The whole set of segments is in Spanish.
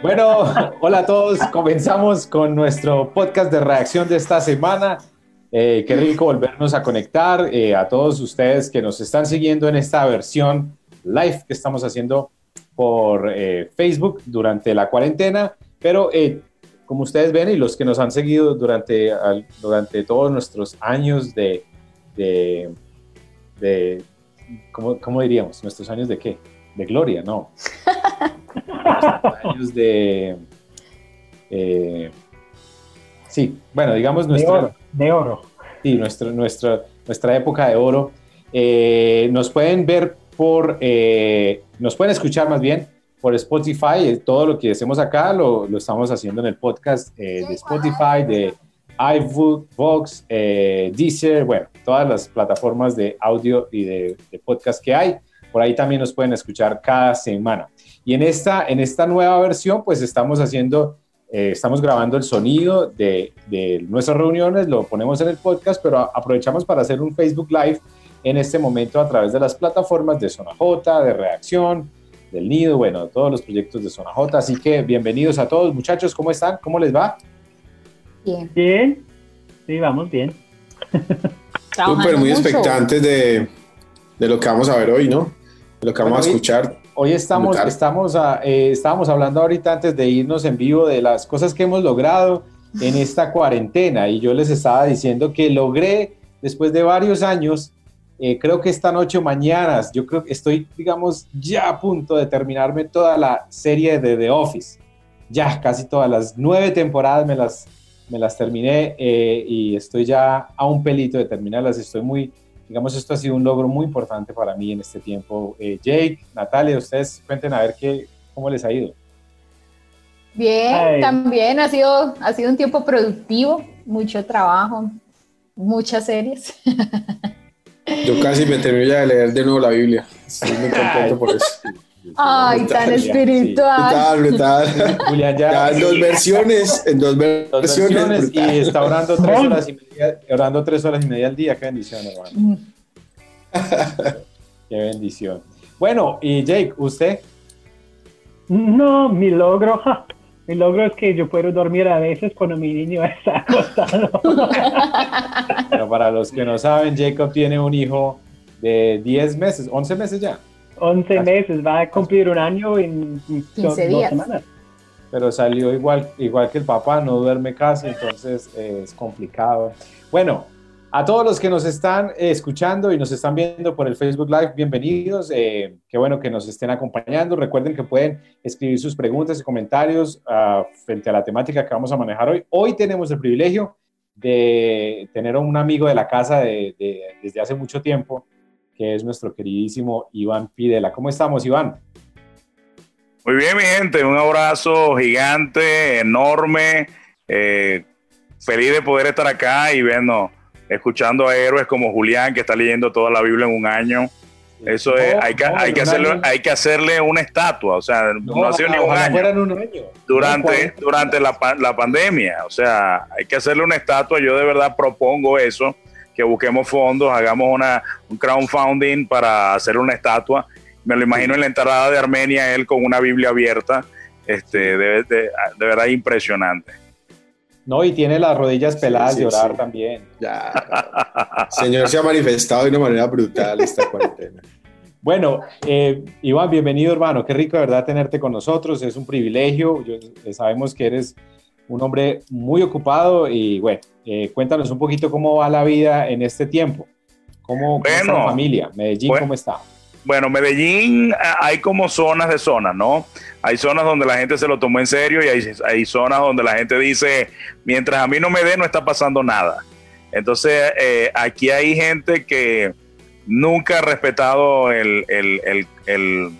Bueno, hola a todos. Comenzamos con nuestro podcast de reacción de esta semana. Eh, qué rico volvernos a conectar eh, a todos ustedes que nos están siguiendo en esta versión live que estamos haciendo por eh, Facebook durante la cuarentena. Pero como ustedes ven y los que nos han seguido durante, durante todos nuestros años de, de, de ¿cómo, ¿cómo diríamos? ¿Nuestros años de qué? De gloria, no. Años de... Eh, sí, bueno, digamos nuestra... De oro. Sí, nuestro, nuestra, nuestra época de oro. Eh, nos pueden ver por... Eh, nos pueden escuchar más bien por Spotify. Todo lo que hacemos acá lo, lo estamos haciendo en el podcast de Spotify, de iVoox, Deezer, bueno, todas las plataformas de audio y de, de podcast que hay. Por ahí también nos pueden escuchar cada semana. Y en esta, en esta nueva versión, pues estamos haciendo, eh, estamos grabando el sonido de, de, nuestras reuniones, lo ponemos en el podcast, pero aprovechamos para hacer un Facebook Live en este momento a través de las plataformas de Zona J, de Reacción, del Nido, bueno, todos los proyectos de Zona J. Así que bienvenidos a todos, muchachos, ¿cómo están? ¿Cómo les va? Bien. Bien, sí, vamos bien. Súper, muy expectantes de, de, lo que vamos a ver hoy, ¿no? De lo que vamos a escuchar. Hoy estamos, estamos eh, estábamos hablando ahorita antes de irnos en vivo de las cosas que hemos logrado en esta cuarentena y yo les estaba diciendo que logré después de varios años, eh, creo que esta noche o mañana, yo creo que estoy, digamos, ya a punto de terminarme toda la serie de The Office. Ya, casi todas las nueve temporadas me las, me las terminé eh, y estoy ya a un pelito de terminarlas. Estoy muy, digamos, esto ha sido un logro muy importante para mí en este tiempo. Eh, Jake, Natalia, ustedes cuenten a ver qué, cómo les ha ido. Bien, también ha sido, ha sido un tiempo productivo, mucho trabajo, muchas series. Yo casi me terminé ya de leer de nuevo la Biblia. Estoy muy contento por eso. Ay, tan espiritual. Brutal, Julián ya, en dos versiones, en dos versiones. y está orando tres horas y media, orando tres horas y media al día. Qué bendición, hermano. Mm. Qué bendición. Bueno, y Jake, ¿usted? No, mi logro, mi logro es que yo puedo dormir a veces cuando mi niño está acostado. Pero para los que no saben, Jacob tiene un hijo de 10 meses, 11 meses ya. 11 meses, va a cumplir un año en 15 dos, días. semanas. Pero salió igual, igual que el papá, no duerme casi, entonces eh, es complicado. Bueno, a todos los que nos están eh, escuchando y nos están viendo por el Facebook Live, bienvenidos. Eh, qué bueno que nos estén acompañando. Recuerden que pueden escribir sus preguntas y comentarios uh, frente a la temática que vamos a manejar hoy. Hoy tenemos el privilegio de tener a un amigo de la casa de, de, desde hace mucho tiempo, que es nuestro queridísimo Iván Pidela. ¿Cómo estamos, Iván? Muy bien, mi gente, un abrazo gigante, enorme, eh, feliz de poder estar acá y viendo, escuchando a héroes como Julián, que está leyendo toda la Biblia en un año. Eso es, hay que, hay, que hacerle, hay que hacerle una estatua, o sea, no, ha sido ni un año. Durante, durante la, la pandemia, o sea, hay que hacerle una estatua. Yo de verdad propongo eso que busquemos fondos, hagamos una, un crowdfunding para hacer una estatua. Me lo imagino en la entrada de Armenia, él con una Biblia abierta, este, de, de, verdad impresionante. No, y tiene las rodillas peladas de orar también. Ya. Señor se ha manifestado de una manera brutal esta cuarentena. Bueno, eh, Iván, bienvenido hermano. Qué rico de verdad tenerte con nosotros. Es un privilegio. Yo, eh, sabemos que eres un hombre muy ocupado y bueno, eh, cuéntanos un poquito cómo va la vida en este tiempo. ¿Cómo, está la familia? Medellín, ¿cómo está? Bueno, Medellín hay como zonas de zonas, ¿no? Hay zonas donde la gente se lo tomó en serio y hay, hay zonas donde la gente dice, mientras a mí no me dé, no está pasando nada. Entonces, eh, aquí hay gente que nunca ha respetado el, el, el, el,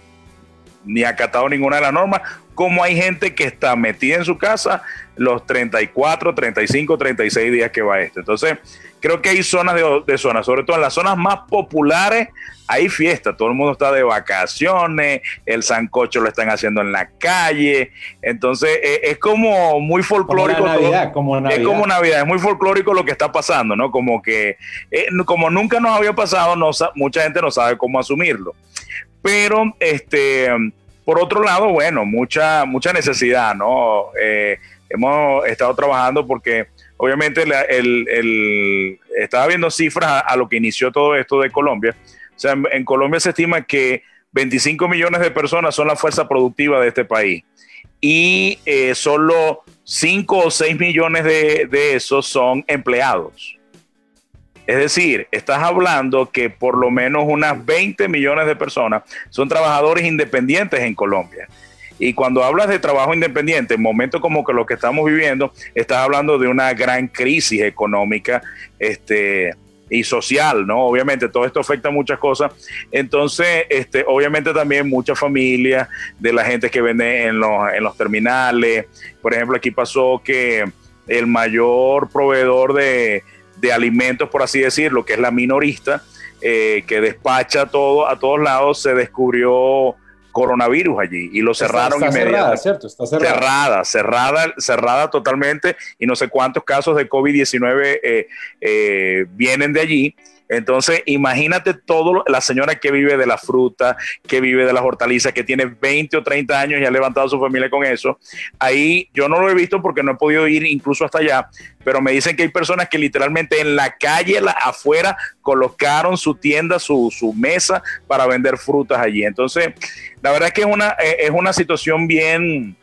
ni acatado ninguna de las normas, como hay gente que está metida en su casa los 34, 35, 36 días que va este. Entonces, creo que hay zonas de, zonas, sobre todo en las zonas más populares, hay fiesta, todo el mundo está de vacaciones, el sancocho lo están haciendo en la calle, entonces eh, es como muy folclórico. Como Navidad, como Navidad. Es como Navidad, es muy folclórico lo que está pasando, ¿no? Como que, eh, como nunca nos había pasado, no, mucha gente no sabe cómo asumirlo. Pero, este Por otro lado, bueno, mucha, mucha necesidad, ¿no? Eh, hemos estado trabajando porque obviamente el, estaba viendo cifras a, lo que inició todo esto de Colombia. O sea, en, Colombia se estima que 25 millones de personas son la fuerza productiva de este país y eh, solo 5 o 6 millones de, de esos son empleados. Es decir, estás hablando que por lo menos unas 20 millones de personas son trabajadores independientes en Colombia. Y cuando hablas de trabajo independiente, en momentos como que lo que estamos viviendo, estás hablando de una gran crisis económica este, y social, ¿no? Obviamente todo esto afecta a muchas cosas. Entonces, este, obviamente también muchas familias de la gente que vende en los, en los terminales. Por ejemplo, aquí pasó que el mayor proveedor de, de alimentos, por así decirlo, que es la minorista, eh, que despacha todo a todos lados, se descubrió coronavirus allí y lo cerraron está, Cerrada, ¿cierto? Está cerrada. Cerrada, cerrada, totalmente y no sé cuántos casos de COVID-19 eh, eh, vienen de allí. Entonces, imagínate todo, la señora que vive de la fruta, que vive de las hortalizas, que tiene 20 o 30 años y ha levantado su familia con eso. Ahí yo no lo he visto porque no he podido ir incluso hasta allá, pero me dicen que hay personas que literalmente en la calle, afuera, colocaron su tienda, su, su mesa para vender frutas allí. Entonces, la verdad es que es una, eh, es una situación bien,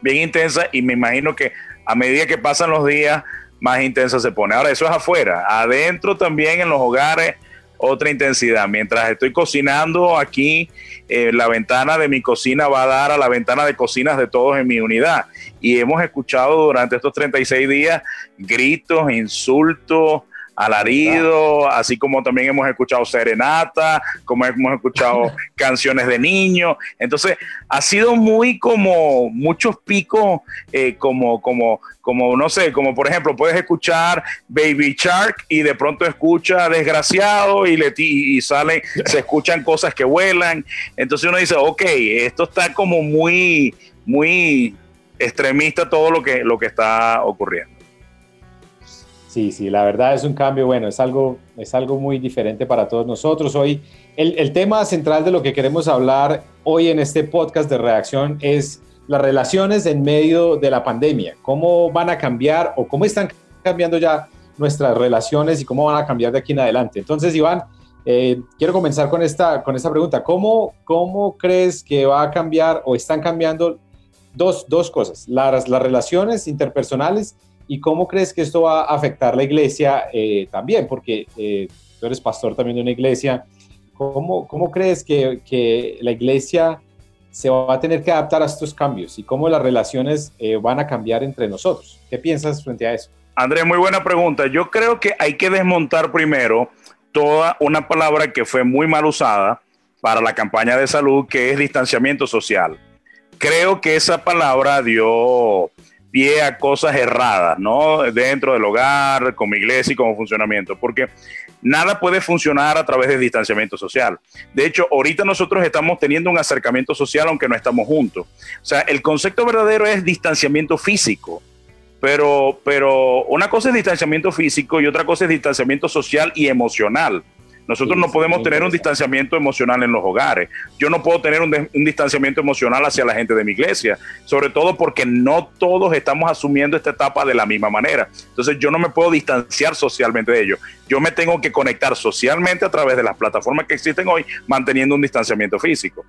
bien intensa y me imagino que a medida que pasan los días, más intensa se pone. Ahora, eso es afuera. Adentro también en los hogares, otra intensidad. Mientras estoy cocinando aquí, eh, la ventana de mi cocina va a dar a la ventana de cocinas de todos en mi unidad. Y hemos escuchado durante estos 36 días gritos, insultos, alarido, así como también hemos escuchado serenata, como hemos escuchado canciones de niños. Entonces, ha sido muy como muchos picos, eh, como, como, como, no sé, como por ejemplo, puedes escuchar Baby Shark y de pronto escucha Desgraciado y, le, y sale, se escuchan cosas que vuelan. Entonces uno dice, ok, esto está como muy, muy extremista todo lo que, lo que está ocurriendo. Sí, sí, la verdad es un cambio, bueno, es algo, es algo muy diferente para todos nosotros. Hoy, el, tema central de lo que queremos hablar hoy en este podcast de reacción es las relaciones en medio de la pandemia. ¿Cómo van a cambiar o cómo están cambiando ya nuestras relaciones y cómo van a cambiar de aquí en adelante? Entonces, Iván, eh, quiero comenzar con esta, con esta pregunta. ¿Cómo, ¿Cómo crees que va a cambiar o están cambiando dos, dos cosas? Las, las relaciones interpersonales ¿Y cómo crees que esto va a afectar la iglesia eh, también? Porque eh, tú eres pastor también de una iglesia. ¿Cómo, cómo crees que, que, la iglesia se va a tener que adaptar a estos cambios y cómo las relaciones eh, van a cambiar entre nosotros? ¿Qué piensas frente a eso? Andrés, muy buena pregunta. Yo creo que hay que desmontar primero toda una palabra que fue muy mal usada para la campaña de salud, que es distanciamiento social. Creo que esa palabra dio pie a cosas erradas, ¿no? Dentro del hogar, como iglesia y como funcionamiento, porque nada puede funcionar a través de distanciamiento social. De hecho, ahorita nosotros estamos teniendo un acercamiento social aunque no estamos juntos. O sea, el concepto verdadero es distanciamiento físico. Pero, pero una cosa es distanciamiento físico y otra cosa es distanciamiento social y emocional. Nosotros no podemos tener un distanciamiento emocional en los hogares. Yo no puedo tener un, distanciamiento emocional hacia la gente de mi iglesia, sobre todo porque no todos estamos asumiendo esta etapa de la misma manera. Entonces yo no me puedo distanciar socialmente de ellos. Yo me tengo que conectar socialmente a través de las plataformas que existen hoy, manteniendo un distanciamiento físico.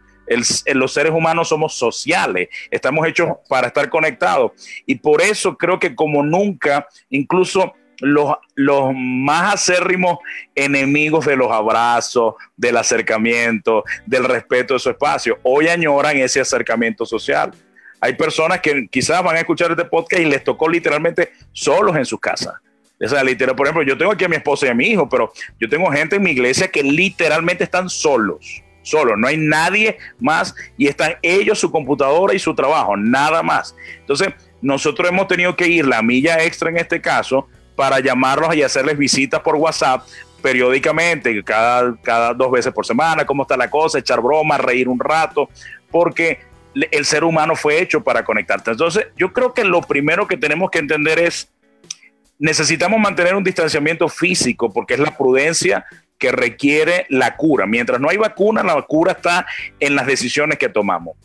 los seres humanos somos sociales, estamos hechos para estar conectados. Y por eso creo que como nunca, incluso los, los más acérrimos enemigos de los abrazos, del acercamiento, del respeto de su espacio, hoy añoran ese acercamiento social. Hay personas que quizás van a escuchar este podcast y les tocó literalmente solos en sus casas. O sea, literal, por ejemplo, yo tengo aquí a mi esposa y a mi hijo, pero yo tengo gente en mi iglesia que literalmente están solos, solos, no hay nadie más y están ellos, su computadora y su trabajo, nada más. Entonces, nosotros hemos tenido que ir la milla extra en este caso para llamarlos y hacerles visitas por WhatsApp periódicamente, cada, cada dos veces por semana, cómo está la cosa, echar bromas, reír un rato, porque el ser humano fue hecho para conectarte. Entonces, yo creo que lo primero que tenemos que entender es, necesitamos mantener un distanciamiento físico, porque es la prudencia que requiere la cura. Mientras no hay vacuna, la cura está en las decisiones que tomamos.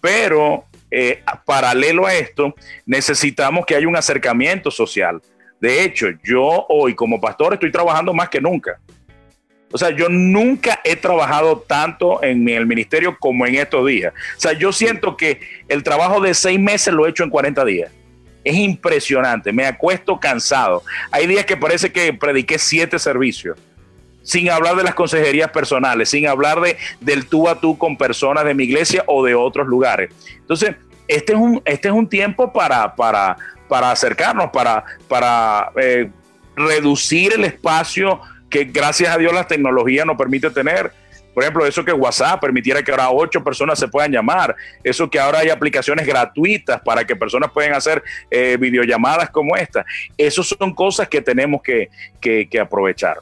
Pero eh, paralelo a esto, necesitamos que haya un acercamiento social. De hecho, yo hoy como pastor estoy trabajando más que nunca. O sea, yo nunca he trabajado tanto en el ministerio como en estos días. O sea, yo siento que el trabajo de seis meses lo he hecho en 40 días. Es impresionante, me acuesto cansado. Hay días que parece que prediqué siete servicios, sin hablar de las consejerías personales, sin hablar de, del tú a tú con personas de mi iglesia o de otros lugares. Entonces, este es un, este es un tiempo para, para, para acercarnos, para, para eh, reducir el espacio que gracias a Dios la tecnología nos permite tener. Por ejemplo, eso que WhatsApp permitiera que ahora ocho personas se puedan llamar, eso que ahora hay aplicaciones gratuitas para que personas puedan hacer eh, videollamadas como esta. Esas son cosas que tenemos que, aprovechar.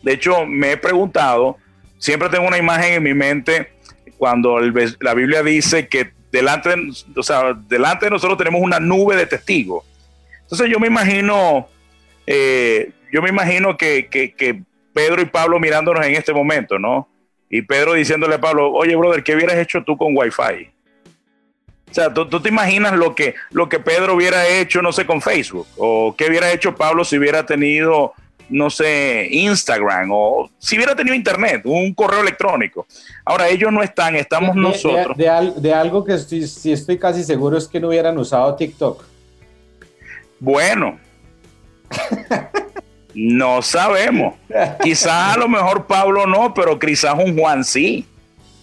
De hecho, me he preguntado, siempre tengo una imagen en mi mente cuando la Biblia dice que delante, o sea, delante de nosotros tenemos una nube de testigos. Entonces yo me imagino eh, yo me imagino que, Pedro y Pablo mirándonos en este momento, ¿no? Y Pedro diciéndole a Pablo, oye, brother, ¿qué hubieras hecho tú con Wi-Fi? O sea, ¿tú, te imaginas lo que, lo que Pedro hubiera hecho, no sé, con Facebook? ¿O qué hubiera hecho Pablo si hubiera tenido, no sé, Instagram? ¿O si hubiera tenido Internet, un correo electrónico? Ahora, ellos no están, estamos nosotros. De, algo que sí estoy casi seguro es que no hubieran usado TikTok. Bueno. No sabemos. quizás a lo mejor Pablo no, pero quizás un Juan sí.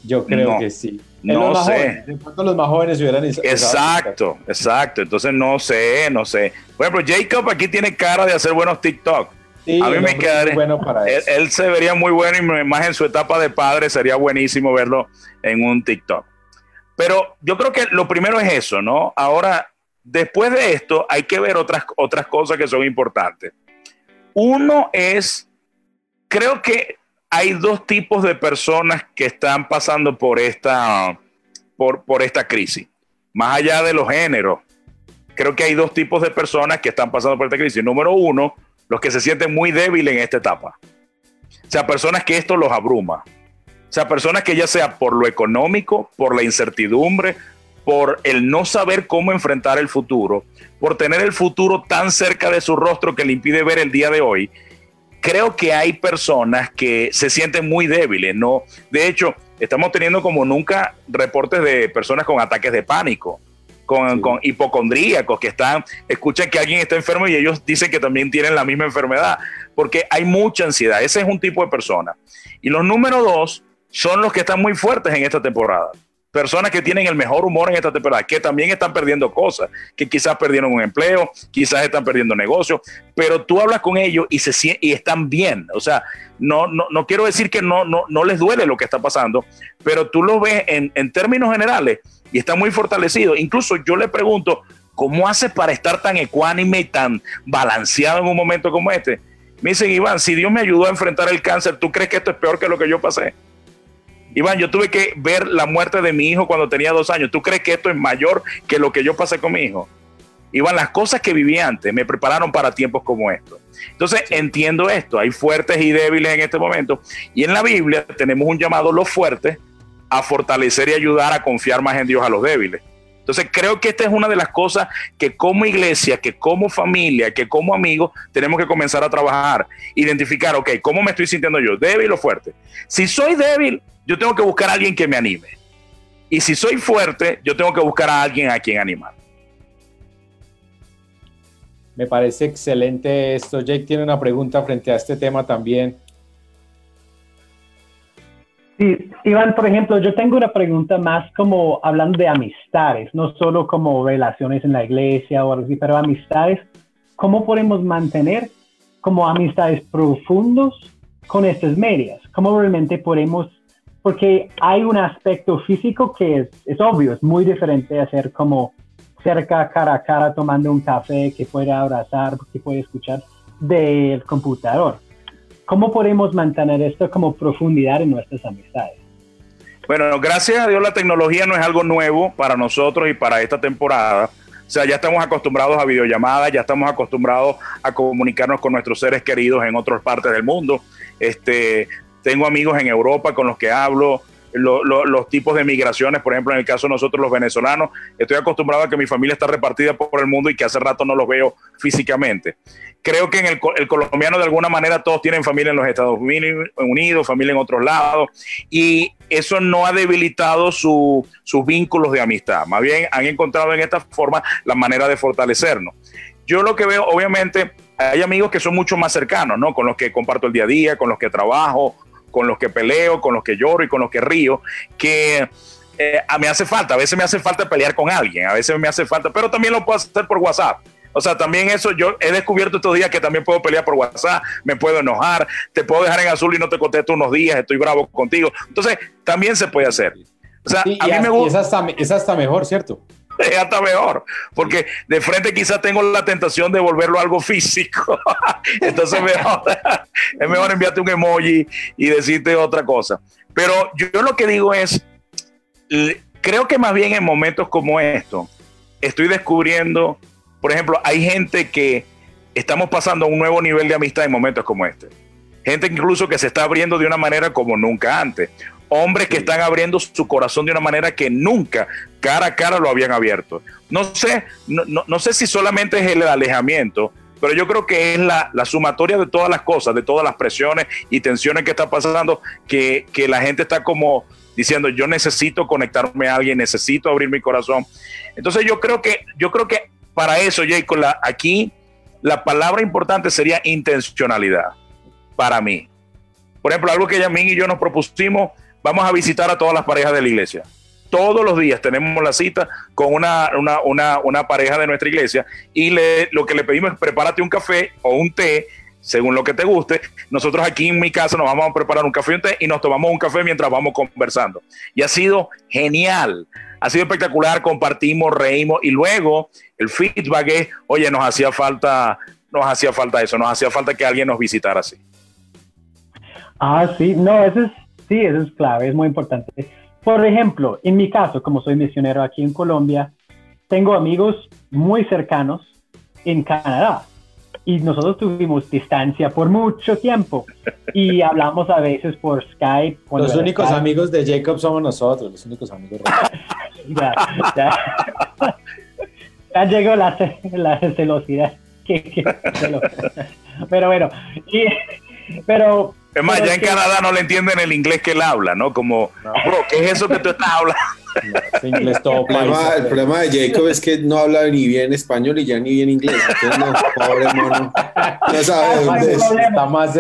Yo creo que sí. No sé. de los más jóvenes hubieran Exacto, exacto. Entonces no sé, no sé. Por ejemplo, Jacob aquí tiene cara de hacer buenos TikTok. A mí me quedaría. Bueno para él, él, se vería muy bueno y más en su etapa de padre sería buenísimo verlo en un TikTok. Pero yo creo que lo primero es eso, ¿no? Ahora, después de esto, hay que ver otras, otras cosas que son importantes. Uno es, creo que hay dos tipos de personas que están pasando por esta, por, por esta crisis. Más allá de los géneros, creo que hay dos tipos de personas que están pasando por esta crisis. Número uno, los que se sienten muy débiles en esta etapa. O sea, personas que esto los abruma. O sea, personas que ya sea por lo económico, por la incertidumbre, por el no saber cómo enfrentar el futuro, por tener el futuro tan cerca de su rostro que le impide ver el día de hoy, creo que hay personas que se sienten muy débiles, ¿no? De hecho, estamos teniendo como nunca reportes de personas con ataques de pánico, con, con, hipocondríacos que están, escuchan que alguien está enfermo y ellos dicen que también tienen la misma enfermedad, porque hay mucha ansiedad. Ese es un tipo de persona. Y los número dos son los que están muy fuertes en esta temporada personas que tienen el mejor humor en esta temporada, que también están perdiendo cosas, que quizás perdieron un empleo, quizás están perdiendo negocios, pero tú hablas con ellos y, se, y están bien. O sea, no, no, no quiero decir que no, no, no les duele lo que está pasando, pero tú lo ves en, en términos generales y está muy fortalecido. Incluso yo le pregunto, ¿cómo hace para estar tan ecuánime y tan balanceado en un momento como este? Me dicen, Iván, si Dios me ayudó a enfrentar el cáncer, ¿tú crees que esto es peor que lo que yo pasé? Iván, yo tuve que ver la muerte de mi hijo cuando tenía dos años. ¿Tú crees que esto es mayor que lo que yo pasé con mi hijo? Iván, las cosas que viví antes me prepararon para tiempos como estos. Entonces, entiendo esto. Hay fuertes y débiles en este momento. Y en la Biblia tenemos un llamado los fuertes a fortalecer y ayudar a confiar más en Dios a los débiles. Entonces creo que esta es una de las cosas que como iglesia, que como familia, que como amigos tenemos que comenzar a trabajar. Identificar, ok, ¿cómo me estoy sintiendo yo? ¿Débil o fuerte? Si soy débil, yo tengo que buscar a alguien que me anime. Y si soy fuerte, yo tengo que buscar a alguien a quien animar. Me parece excelente esto. Jake tiene una pregunta frente a este tema también. Sí, Iván, por ejemplo, yo tengo una pregunta más como hablando de amistades, no solo como relaciones en la iglesia o algo así, pero amistades. ¿Cómo podemos mantener como amistades profundos con estas medias? ¿Cómo realmente podemos porque hay un aspecto físico que es, es obvio, es muy diferente a ser como cerca, cara a cara, tomando un café, que puede abrazar, que puede escuchar del computador. ¿Cómo podemos mantener esto como profundidad en nuestras amistades? Bueno, gracias a Dios la tecnología no es algo nuevo para nosotros y para esta temporada. O sea, ya estamos acostumbrados a videollamadas, ya estamos acostumbrados a comunicarnos con nuestros seres queridos en otras partes del mundo. Este, tengo amigos en Europa con los que hablo, los tipos de migraciones, por ejemplo, en el caso de nosotros los venezolanos, estoy acostumbrado a que mi familia está repartida por el mundo y que hace rato no los veo físicamente. Creo que en el, colombiano de alguna manera todos tienen familia en los Estados Unidos, familia en otros lados, y eso no ha debilitado sus vínculos de amistad, más bien han encontrado en esta forma la manera de fortalecernos. Yo lo que veo, obviamente, hay amigos que son mucho más cercanos, ¿no? Con los que comparto el día a día, con los que trabajo, con los que peleo, con los que lloro y con los que río, que eh, a mí hace falta, a veces me hace falta pelear con alguien, a veces me hace falta, pero también lo puedo hacer por WhatsApp. O sea, también eso yo he descubierto estos días que también puedo pelear por WhatsApp, me puedo enojar, te puedo dejar en azul y no te contesto unos días, estoy bravo contigo. Entonces, también se puede hacer. O sea, a mí me gusta. es hasta mejor, ¿cierto? es hasta mejor, porque de frente quizás tengo la tentación de volverlo algo físico. Entonces mejor, es mejor enviarte un emoji y decirte otra cosa. Pero yo lo que digo es, creo que más bien en momentos como estos, estoy descubriendo, por ejemplo, hay gente que estamos pasando a un nuevo nivel de amistad en momentos como este. Gente incluso que se está abriendo de una manera como nunca antes hombres que están abriendo su corazón de una manera que nunca cara a cara lo habían abierto. No sé, no, sé si solamente es el alejamiento, pero yo creo que es la, sumatoria de todas las cosas, de todas las presiones y tensiones que está pasando, que, la gente está como diciendo, yo necesito conectarme a alguien, necesito abrir mi corazón. Entonces yo creo que, yo creo que para eso, Jacob, la, aquí la palabra importante sería intencionalidad, para mí. Por ejemplo, algo que Yamín y yo nos propusimos vamos a visitar a todas las parejas de la iglesia. Todos los días tenemos la cita con una, una, pareja de nuestra iglesia y le, lo que le pedimos es prepárate un café o un té según lo que te guste. Nosotros aquí en mi casa nos vamos a preparar un café y un té y nos tomamos un café mientras vamos conversando. Y ha sido genial, ha sido espectacular, compartimos, reímos y luego el feedback es, oye, nos hacía falta, nos hacía falta eso, nos hacía falta que alguien nos visitara así. Ah, sí, no, eso es Sí, eso es clave, es muy importante. Por ejemplo, en mi caso, como soy misionero aquí en Colombia, tengo amigos muy cercanos en Canadá y nosotros tuvimos distancia por mucho tiempo y hablamos a veces por Skype. Los únicos amigos de Jacob somos nosotros, los únicos amigos. ya, ya. ya, llegó la, la celosidad. pero bueno, pero es más, ya en Canadá no le entienden el inglés que él habla, ¿no? Como, bro, ¿qué es eso que tú estás hablando? inglés todo el, problema, el problema de Jacob es que no habla ni bien español y ya ni bien inglés. Entonces, no, pobre mono. No sabe dónde está más.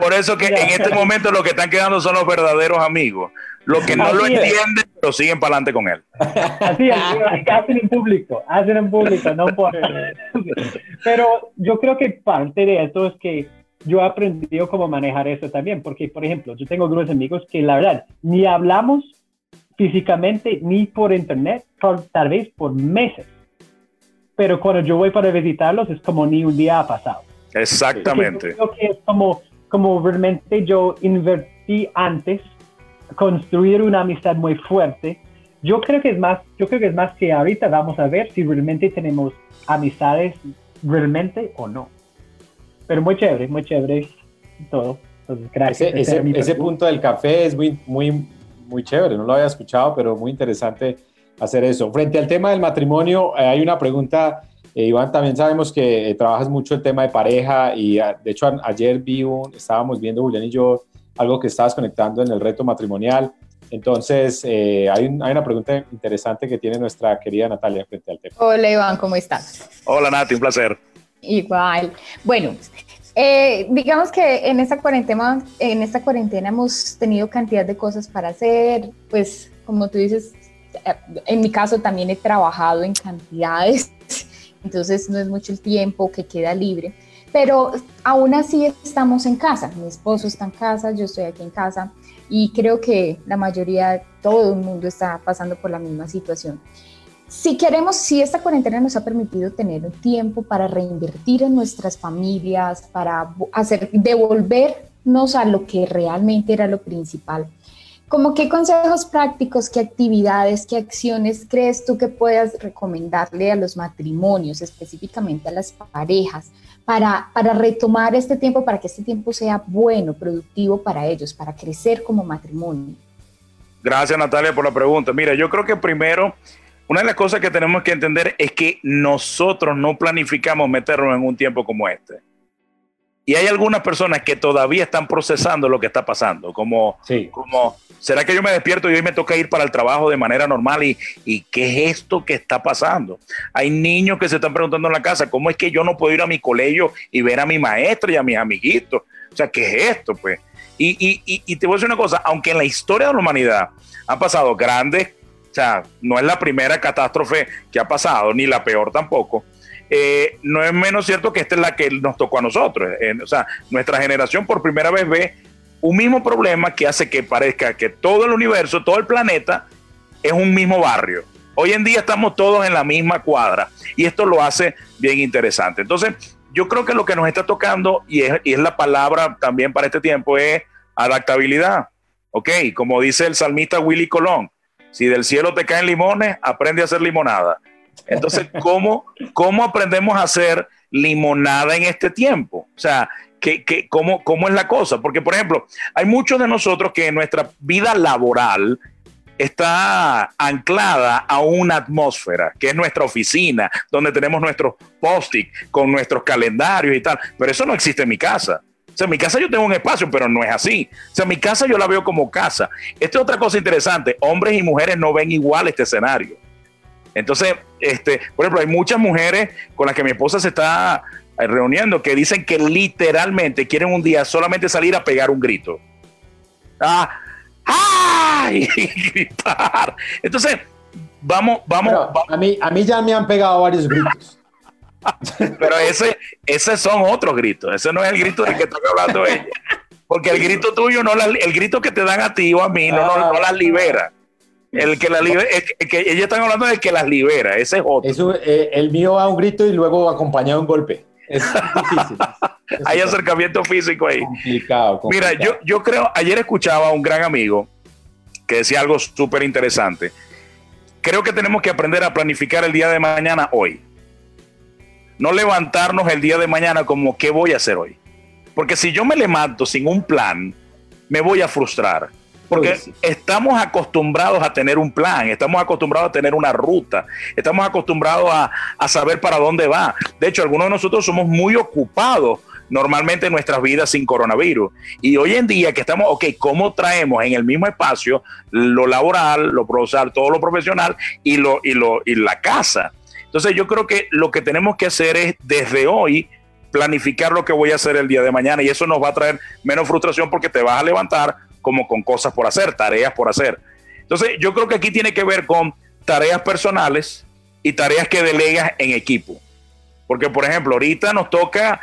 Por eso que en este momento lo que están quedando son los verdaderos amigos. Los que no lo entienden, pero siguen para adelante con él. Así es, hacen en público, hacen en público, no por... Pero yo creo que parte de esto es que yo he aprendido cómo manejar eso también, porque, por ejemplo, yo tengo algunos amigos que la verdad ni hablamos físicamente ni por internet, tal vez por meses. Pero cuando yo voy para visitarlos es como ni un día ha pasado. Exactamente. creo que es como, como realmente yo invertí antes construir una amistad muy fuerte. Yo creo que es más, yo creo que es más que ahorita vamos a ver si realmente tenemos amistades realmente o no pero muy chévere, muy chévere todo. gracias. Ese, ese, punto del café es muy, muy, muy chévere, no lo había escuchado, pero muy interesante hacer eso. Frente al tema del matrimonio, eh, hay una pregunta, eh, Iván, también sabemos que eh, trabajas mucho el tema de pareja y ah, de hecho ayer vi un, estábamos viendo Julián y yo algo que estabas conectando en el reto matrimonial. Entonces, hay, hay, una pregunta interesante que tiene nuestra querida Natalia frente al tema. Hola Iván, ¿cómo estás? Hola Nati, un placer. Igual. Bueno, eh, digamos que en esta cuarentena, en esta cuarentena hemos tenido cantidad de cosas para hacer, pues como tú dices, eh, en mi caso también he trabajado en cantidades, entonces no es mucho el tiempo que queda libre, pero aún así estamos en casa, mi esposo está en casa, yo estoy aquí en casa y creo que la mayoría, todo el mundo está pasando por la misma situación. Si queremos, si esta cuarentena nos ha permitido tener un tiempo para reinvertir en nuestras familias, para hacer, devolvernos a lo que realmente era lo principal, ¿Cómo qué consejos prácticos, qué actividades, qué acciones crees tú que puedas recomendarle a los matrimonios, específicamente a las parejas, para, para retomar este tiempo, para que este tiempo sea bueno, productivo para ellos, para crecer como matrimonio? Gracias Natalia por la pregunta. Mira, yo creo que primero, una de las cosas que tenemos que entender es que nosotros no planificamos meternos en un tiempo como este. Y hay algunas personas que todavía están procesando lo que está pasando, como, como ¿será que yo me despierto y hoy me toca ir para el trabajo de manera normal? ¿Y, ¿Y qué es esto que está pasando? Hay niños que se están preguntando en la casa, ¿cómo es que yo no puedo ir a mi colegio y ver a mi maestra y a mis amiguitos? O sea, ¿qué es esto? Pues y, y, y, te voy a decir una cosa, aunque en la historia de la humanidad han pasado grandes, o sea, no es la primera catástrofe que ha pasado, ni la peor tampoco, eh, no es menos cierto que esta es la que nos tocó a nosotros. Eh, o sea, nuestra generación por primera vez ve un mismo problema que hace que parezca que todo el universo, todo el planeta es un mismo barrio. Hoy en día estamos todos en la misma cuadra y esto lo hace bien interesante. Entonces, yo creo que lo que nos está tocando, y es, y es la palabra también para este tiempo, es adaptabilidad. Ok, como dice el salmista Willy Colón, si del cielo te caen limones, aprende a hacer limonada. Entonces, ¿cómo, cómo aprendemos a hacer limonada en este tiempo? O sea, ¿qué, qué, cómo, ¿cómo es la cosa? Porque, por ejemplo, hay muchos de nosotros que en nuestra vida laboral está anclada a una atmósfera, que es nuestra oficina, donde tenemos nuestros post-it con nuestros calendarios y tal. Pero eso no existe en mi casa. O sea, en mi casa yo tengo un espacio, pero no es así. O sea, mi casa yo la veo como casa. Esta es otra cosa interesante. Hombres y mujeres no ven igual este escenario. Entonces, este, por ejemplo, hay muchas mujeres con las que mi esposa se está eh, reuniendo que dicen que literalmente quieren un día solamente salir a pegar un grito. Ah, ¡ay! gritar. Entonces, vamos, vamos, A, mí, a mí ya me han pegado varios gritos. Pero ese, ese son otros gritos. Ese no es el grito del que está hablando ella. Porque el grito tuyo, no el grito que te dan a ti o a mí, no, no, no las libera. El que la libera, que ellos están hablando de que las libera, ese es otro. Eh, el mío va a un grito y luego acompañado de un golpe. Es difícil. Hay acercamiento físico ahí. Complicado, Mira, yo, yo creo, ayer escuchaba a un gran amigo que decía algo súper interesante. Creo que tenemos que aprender a planificar el día de mañana hoy. No levantarnos el día de mañana como qué voy a hacer hoy. Porque si yo me levanto sin un plan, me voy a frustrar. Porque estamos acostumbrados a tener un plan, estamos acostumbrados a tener una ruta, estamos acostumbrados a, a, saber para dónde va. De hecho, algunos de nosotros somos muy ocupados normalmente en nuestras vidas sin coronavirus. Y hoy en día que estamos, ok, ¿cómo traemos en el mismo espacio lo laboral, lo profesional, todo lo profesional y, lo, y, lo, y la casa? Entonces yo creo que lo que tenemos que hacer es desde hoy planificar lo que voy a hacer el día de mañana y eso nos va a traer menos frustración porque te vas a levantar como con cosas por hacer, tareas por hacer. Entonces yo creo que aquí tiene que ver con tareas personales y tareas que delegas en equipo. Porque, por ejemplo, ahorita nos toca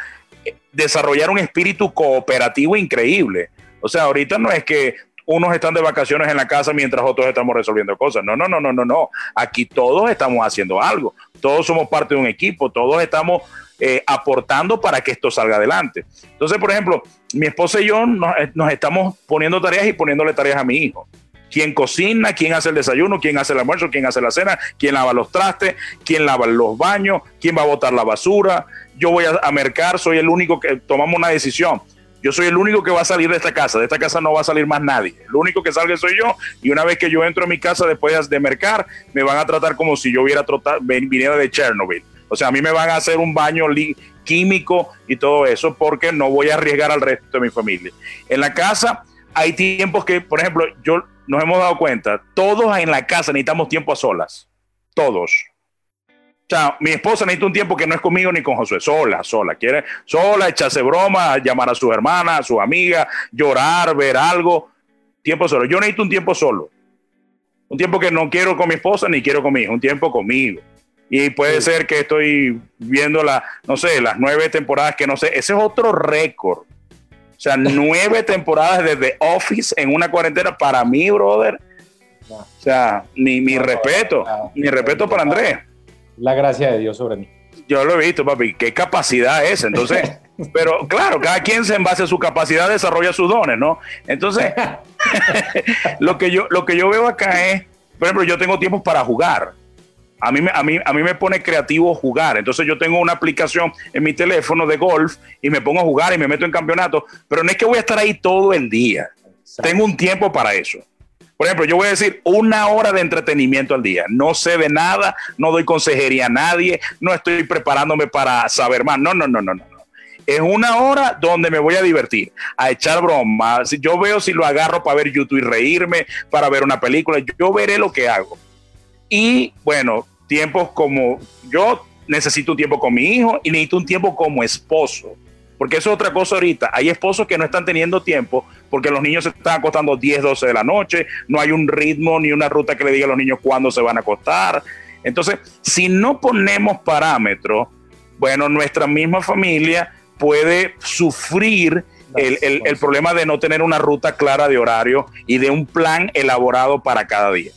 desarrollar un espíritu cooperativo increíble. O sea, ahorita no es que unos están de vacaciones en la casa mientras otros estamos resolviendo cosas. No, no, no, no, no, no. Aquí todos estamos haciendo algo. Todos somos parte de un equipo. Todos estamos eh, aportando para que esto salga adelante. Entonces, por ejemplo, mi esposa y yo nos, eh, estamos poniendo tareas y poniéndole tareas a mi hijo quién cocina, quién hace el desayuno, quién hace el almuerzo, quién hace la cena, quién lava los trastes, quién lava los baños, quién va a botar la basura. Yo voy a mercar, soy el único que tomamos una decisión. Yo soy el único que va a salir de esta casa. De esta casa no va a salir más nadie. El único que salga soy yo. Y una vez que yo entro a mi casa después de mercar, me van a tratar como si yo hubiera trotado, viniera de Chernobyl. O sea, a mí me van a hacer un baño químico y todo eso porque no voy a arriesgar al resto de mi familia. En la casa hay tiempos que, por ejemplo, yo nos hemos dado cuenta, todos en la casa necesitamos tiempo a solas. Todos. O sea, mi esposa necesita un tiempo que no es conmigo ni con Josué, sola, sola. Quiere sola, echarse broma, llamar a sus hermanas, a sus amigas, llorar, ver algo. Tiempo solo. Yo necesito un tiempo solo. Un tiempo que no quiero con mi esposa ni quiero con mi hijo, un tiempo conmigo. Y puede ser que estoy viendo la, no sé, las nueve temporadas que no sé. Ese es otro récord. O sea, nueve temporadas desde Office en una cuarentena para mí, brother. O sea, mi, mi respeto, mi respeto para Andrés. La gracia de Dios sobre mí. Yo lo he visto, papi. ¿Qué capacidad es? Entonces, pero claro, cada quien en base a su capacidad desarrolla sus dones, ¿no? Entonces, lo, que yo, lo que yo veo acá es, por ejemplo, yo tengo tiempo para jugar a mí, a, mí, a mí me pone creativo jugar. Entonces yo tengo una aplicación en mi teléfono de golf y me pongo a jugar y me meto en campeonato, pero no es que voy a estar ahí todo el día. Tengo un tiempo para eso. Por ejemplo, yo voy a decir una hora de entretenimiento al día. No sé de nada, no doy consejería a nadie, no estoy preparándome para saber más. No, no, no, no, no. Es una hora donde me voy a divertir, a echar bromas. Yo veo si lo agarro para ver YouTube y reírme, para ver una película. Yo veré lo que hago. Y bueno, tiempos como yo necesito un tiempo con mi hijo y necesito un tiempo como esposo. Porque eso es otra cosa ahorita. Hay esposos que no están teniendo tiempo porque los niños se están acostando 10, 12 de la noche. No hay un ritmo ni una ruta que le diga a los niños cuándo se van a acostar. Entonces, si no ponemos parámetros, bueno, nuestra misma familia puede sufrir el, el, problema de no tener una ruta clara de horario y de un plan elaborado para cada día.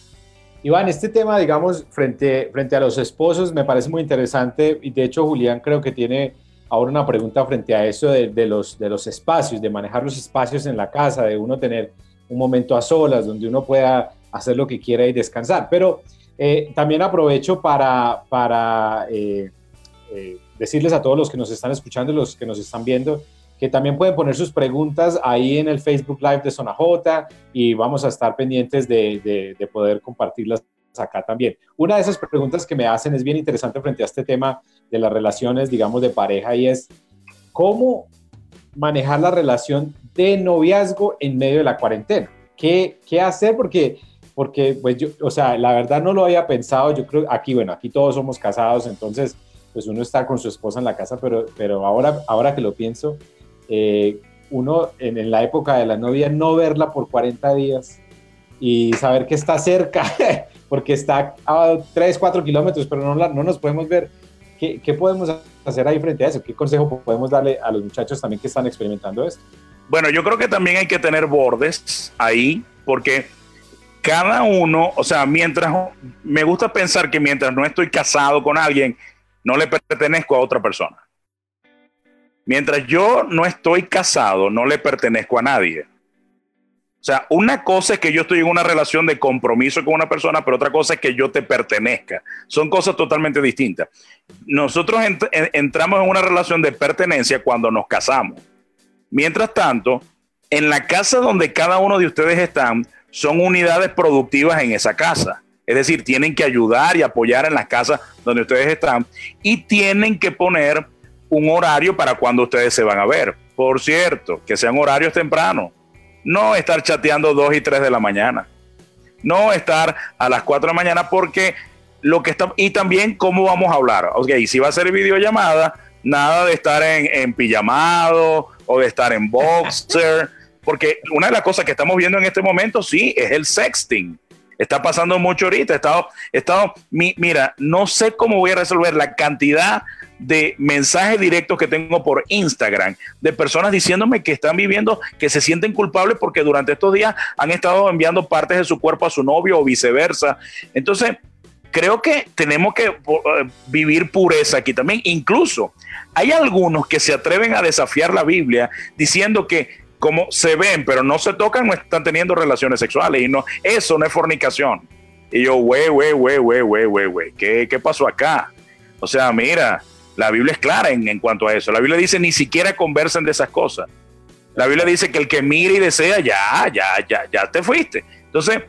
Iván, este tema, digamos, frente, frente a los esposos me parece muy interesante y de hecho Julián creo que tiene ahora una pregunta frente a eso de, los, de los espacios, de manejar los espacios en la casa, de uno tener un momento a solas donde uno pueda hacer lo que quiera y descansar. Pero eh, también aprovecho para, para eh, eh, decirles a todos los que nos están escuchando, los que nos están viendo, que también pueden poner sus preguntas ahí en el Facebook Live de Zona J y vamos a estar pendientes de, de, poder compartirlas acá también. Una de esas preguntas que me hacen es bien interesante frente a este tema de las relaciones, digamos, de pareja y es cómo manejar la relación de noviazgo en medio de la cuarentena. ¿Qué, qué hacer? Porque, porque, pues yo, o sea, la verdad no lo había pensado. Yo creo, aquí, bueno, aquí todos somos casados, entonces, pues uno está con su esposa en la casa, pero, pero ahora, ahora que lo pienso, eh, uno en, la época de la novia no verla por 40 días y saber que está cerca, porque está a 3, 4 kilómetros, pero no, no nos podemos ver. ¿Qué, ¿Qué, podemos hacer ahí frente a eso? ¿Qué consejo podemos darle a los muchachos también que están experimentando esto? Bueno, yo creo que también hay que tener bordes ahí, porque cada uno, o sea, mientras me gusta pensar que mientras no estoy casado con alguien, no le pertenezco a otra persona. Mientras yo no estoy casado, no le pertenezco a nadie. O sea, una cosa es que yo estoy en una relación de compromiso con una persona, pero otra cosa es que yo te pertenezca. Son cosas totalmente distintas. Nosotros entramos en una relación de pertenencia cuando nos casamos. Mientras tanto, en la casa donde cada uno de ustedes están, son unidades productivas en esa casa. Es decir, tienen que ayudar y apoyar en las casas donde ustedes están y tienen que poner un horario para cuando ustedes se van a ver. Por cierto, que sean horarios tempranos. No estar chateando 2 y 3 de la mañana. No estar a las 4 de la mañana porque lo que está... Y también cómo vamos a hablar. Ok, si va a ser videollamada, nada de estar en, en pijamado o de estar en boxer. Porque una de las cosas que estamos viendo en este momento, sí, es el sexting. Está pasando mucho ahorita. He estado, he estado, mira, no sé cómo voy a resolver la cantidad de mensajes directos que tengo por Instagram de personas diciéndome que están viviendo, que se sienten culpables porque durante estos días han estado enviando partes de su cuerpo a su novio o viceversa. Entonces, creo que tenemos que eh, vivir pureza aquí también. Incluso hay algunos que se atreven a desafiar la Biblia diciendo que como se ven pero no se tocan, no están teniendo relaciones sexuales y no, eso no es fornicación. Y yo, güey, güey, güey, güey, güey, güey, güey, ¿qué, ¿qué pasó acá? O sea, mira, la Biblia es clara en, cuanto a eso. La Biblia dice ni siquiera conversen de esas cosas. La Biblia dice que el que mire y desea, ya, ya, ya, ya te fuiste. Entonces,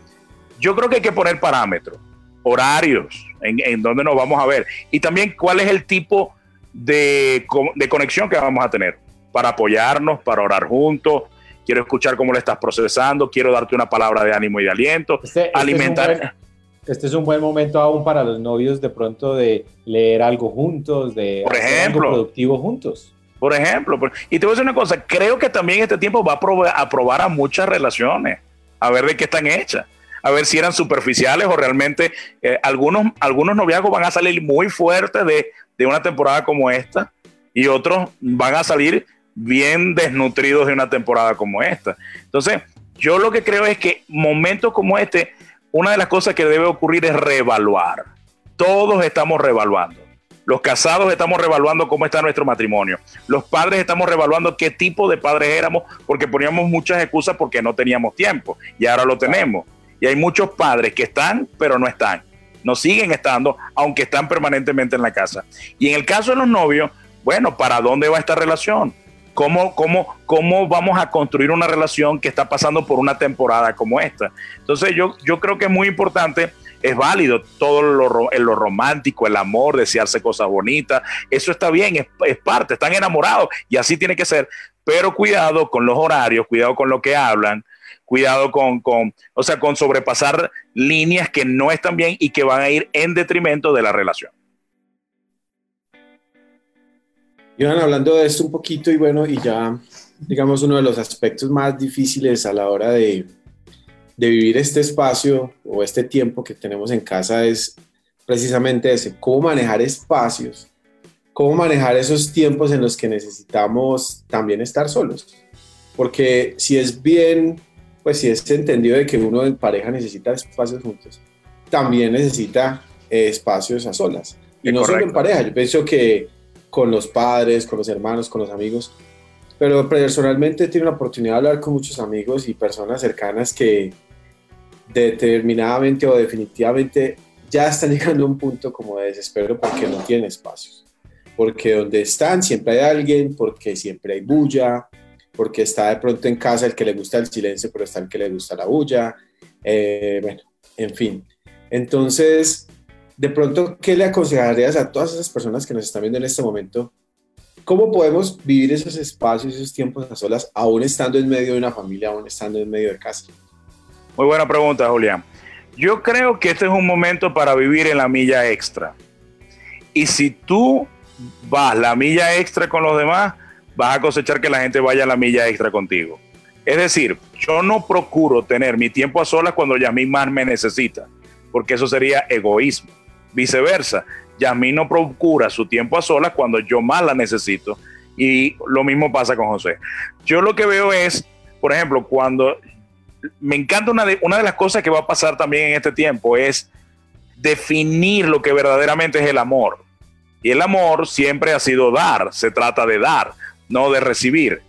yo creo que hay que poner parámetros, horarios, en, donde nos vamos a ver. Y también cuál es el tipo de, de conexión que vamos a tener para apoyarnos, para orar juntos. Quiero escuchar cómo lo estás procesando, quiero darte una palabra de ánimo y de aliento, este, este alimentar este es un buen momento aún para los novios de pronto de leer algo juntos, de hacer algo productivo juntos. Por ejemplo, y te voy a decir una cosa, creo que también este tiempo va a probar, a probar a muchas relaciones, a ver de qué están hechas, a ver si eran superficiales o realmente eh, algunos, algunos noviazgos van a salir muy fuertes de, de una temporada como esta y otros van a salir bien desnutridos de una temporada como esta. Entonces, yo lo que creo es que momentos como este una de las cosas que debe ocurrir es reevaluar. Todos estamos reevaluando. Los casados estamos reevaluando cómo está nuestro matrimonio. Los padres estamos reevaluando qué tipo de padres éramos porque poníamos muchas excusas porque no teníamos tiempo y ahora lo tenemos. Y hay muchos padres que están pero no están. No siguen estando aunque están permanentemente en la casa. Y en el caso de los novios, bueno, ¿para dónde va esta relación? ¿Cómo, cómo, ¿Cómo vamos a construir una relación que está pasando por una temporada como esta? Entonces yo, yo creo que es muy importante es válido todo lo, lo, romántico, el amor, desearse cosas bonitas, eso está bien, es, es, parte, están enamorados y así tiene que ser, pero cuidado con los horarios, cuidado con lo que hablan, cuidado con, con, o sea, con sobrepasar líneas que no están bien y que van a ir en detrimento de la relación. Iban hablando de esto un poquito y bueno, y ya, digamos, uno de los aspectos más difíciles a la hora de, de vivir este espacio o este tiempo que tenemos en casa es precisamente ese, cómo manejar espacios, cómo manejar esos tiempos en los que necesitamos también estar solos. Porque si es bien pues si es entendido de que uno en pareja necesita espacios juntos, también necesita eh, espacios a solas. Y no solo en pareja, yo pienso que con los padres, con los hermanos, con los amigos, pero personalmente tiene la oportunidad de hablar con muchos amigos y personas cercanas que determinadamente o definitivamente ya están llegando a un punto como de desespero porque no tienen espacios. Porque donde están siempre hay alguien, porque siempre hay bulla, porque está de pronto en casa el que le gusta el silencio, pero está el que le gusta la bulla. Eh, bueno, en fin. Entonces, de pronto, ¿qué le aconsejarías a todas esas personas que nos están viendo en este momento? ¿Cómo podemos vivir esos espacios, esos tiempos a solas, aún estando en medio de una familia, aún estando en medio de casa? Muy buena pregunta, Julián. Yo creo que este es un momento para vivir en la milla extra. Y si tú vas la milla extra con los demás, vas a cosechar que la gente vaya a la milla extra contigo. Es decir, yo no procuro tener mi tiempo a solas cuando Yasmín más me necesita, porque eso sería egoísmo. Viceversa, Yasmín no procura su tiempo a solas cuando yo más la necesito. Y lo mismo pasa con José. Yo lo que veo es, por ejemplo, cuando me encanta una de, una de las cosas que va a pasar también en este tiempo es definir lo que verdaderamente es el amor. Y el amor siempre ha sido dar, se trata de dar no de recibir.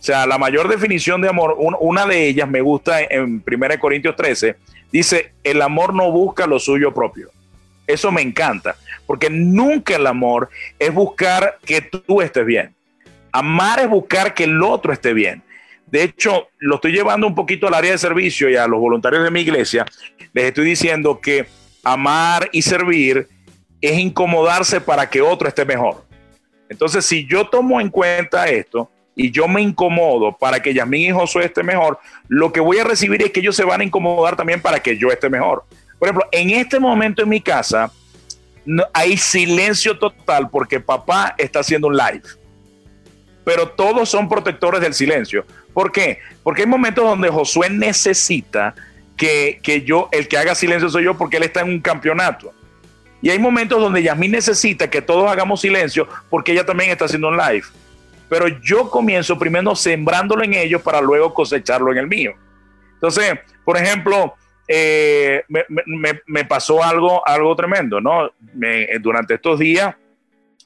O sea, la mayor definición de amor, una de ellas me gusta en 1 Corintios 13, dice, el amor no busca lo suyo propio. Eso me encanta, porque nunca el amor es buscar que tú estés bien. Amar es buscar que el otro esté bien. De hecho, lo estoy llevando un poquito al área de servicio y a los voluntarios de mi iglesia. Les estoy diciendo que amar y servir es incomodarse para que otro esté mejor. Entonces, si yo tomo en cuenta esto y yo me incomodo para que Yasmín y Josué esté mejor, lo que voy a recibir es que ellos se van a incomodar también para que yo esté mejor. Por ejemplo, en este momento en mi casa hay silencio total porque papá está haciendo un live. Pero todos son protectores del silencio. ¿Por qué? Porque hay momentos donde Josué necesita que, que yo, el que haga silencio soy yo porque él está en un campeonato. Y hay momentos donde Yasmín necesita que todos hagamos silencio porque ella también está haciendo un live. Pero yo comienzo primero sembrándolo en ellos para luego cosecharlo en el mío. Entonces, por ejemplo, eh, me, pasó algo, algo tremendo, ¿no? durante estos días,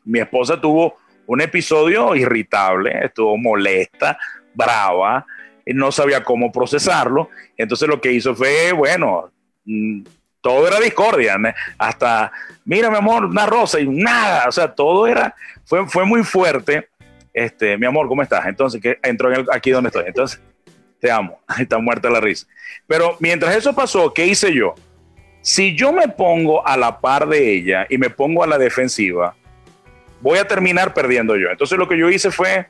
mi esposa tuvo un episodio irritable, estuvo molesta, brava, no sabía cómo procesarlo. Entonces lo que hizo fue, bueno, mm, todo era discordia, hasta, mira mi amor, una rosa y nada, o sea, todo era, fue, fue muy fuerte. Este, mi amor, ¿cómo estás? Entonces, que entró aquí donde estoy. Entonces, te amo. Está muerta la risa. Pero mientras eso pasó, ¿qué hice yo? Si yo me pongo a la par de ella y me pongo a la defensiva, voy a terminar perdiendo yo. Entonces, lo que yo hice fue,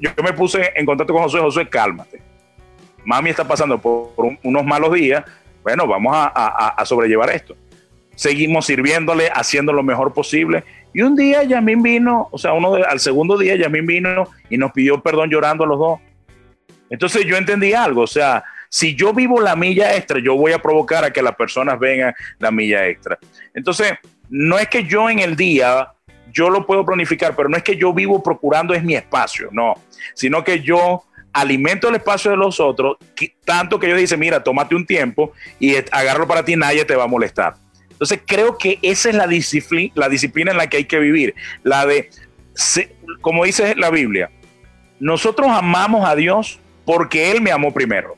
yo me puse en contacto con Josué, Josué, cálmate. Mami está pasando por unos malos días, bueno, vamos a, sobrellevar esto. Seguimos sirviéndole, haciendo lo mejor posible. Y un día Yamín vino, o sea, uno al segundo día Yamín vino y nos pidió perdón llorando a los dos. Entonces yo entendí algo, o sea, si yo vivo la milla extra, yo voy a provocar a que las personas vengan la milla extra. Entonces, no es que yo en el día, yo lo puedo planificar, pero no es que yo vivo procurando es mi espacio, no, sino que yo alimento el espacio de los otros, tanto que yo dice, mira, tómate un tiempo y agarro para ti, nadie te va a molestar. Entonces creo que esa es la disciplina, la disciplina en la que hay que vivir, la de, como dice la Biblia, nosotros amamos a Dios porque Él me amó primero.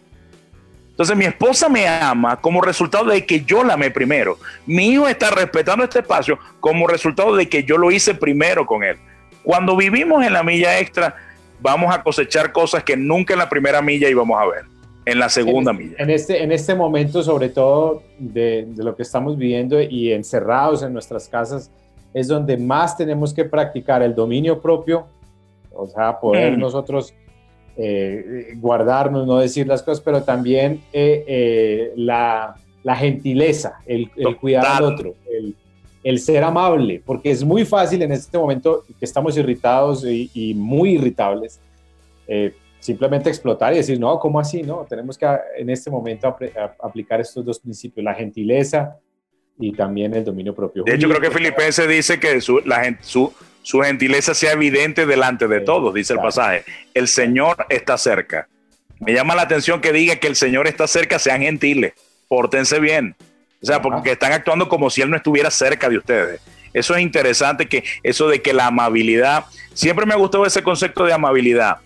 Entonces mi esposa me ama como resultado de que yo la amé primero. Mi hijo está respetando este espacio como resultado de que yo lo hice primero con él. Cuando vivimos en la milla extra, vamos a cosechar cosas que nunca en la primera milla íbamos a ver, en la segunda en, milla. En este, en este momento, sobre todo de, de, lo que estamos viviendo y encerrados en nuestras casas, es donde más tenemos que practicar el dominio propio, o sea, poder mm. nosotros eh, guardarnos, no decir las cosas, pero también eh, eh, la, la, gentileza, el, el cuidar al otro, el, el, ser amable, porque es muy fácil en este momento que estamos irritados y, y muy irritables, simplemente explotar y decir, no, ¿cómo así? No, tenemos que en este momento aplicar estos dos principios, la gentileza y también el dominio propio. De hecho, creo que Filipenses dice que su, la, su, su gentileza sea evidente delante de todos, dice el pasaje. El Señor está cerca. Me llama la atención que diga que el Señor está cerca, sean gentiles, pórtense bien. O sea, porque están actuando como si Él no estuviera cerca de ustedes. Eso es interesante, que eso de que la amabilidad, siempre me ha gustado ese concepto de amabilidad.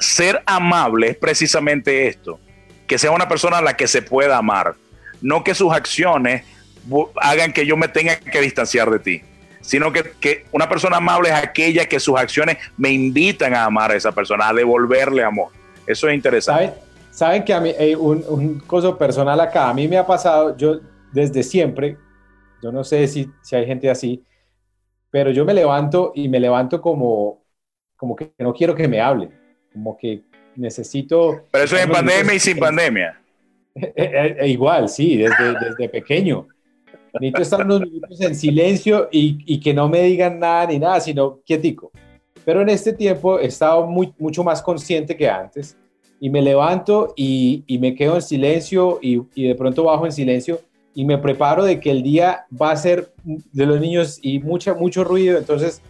ser amable es precisamente esto, que sea una persona a la que se pueda amar, no que sus acciones hagan que yo me tenga que distanciar de ti, sino que, una persona amable es aquella que sus acciones me invitan a amar a esa persona, a devolverle amor. Eso es interesante. ¿Saben, que a mí, un, un cosa personal acá, a mí me ha pasado, yo desde siempre, yo no sé si, si hay gente así, pero yo me levanto y me levanto como, como que no quiero que me hablen, como que necesito... Pero eso es en pandemia y sin pandemia. E, e, e, igual, sí, desde, desde pequeño. Necesito estar unos minutos en silencio y, y, que no me digan nada ni nada, sino quietico. Pero en este tiempo he estado muy, mucho más consciente que antes y me levanto y, y me quedo en silencio y, y, de pronto bajo en silencio y me preparo de que el día va a ser de los niños y mucha, mucho ruido. Entonces,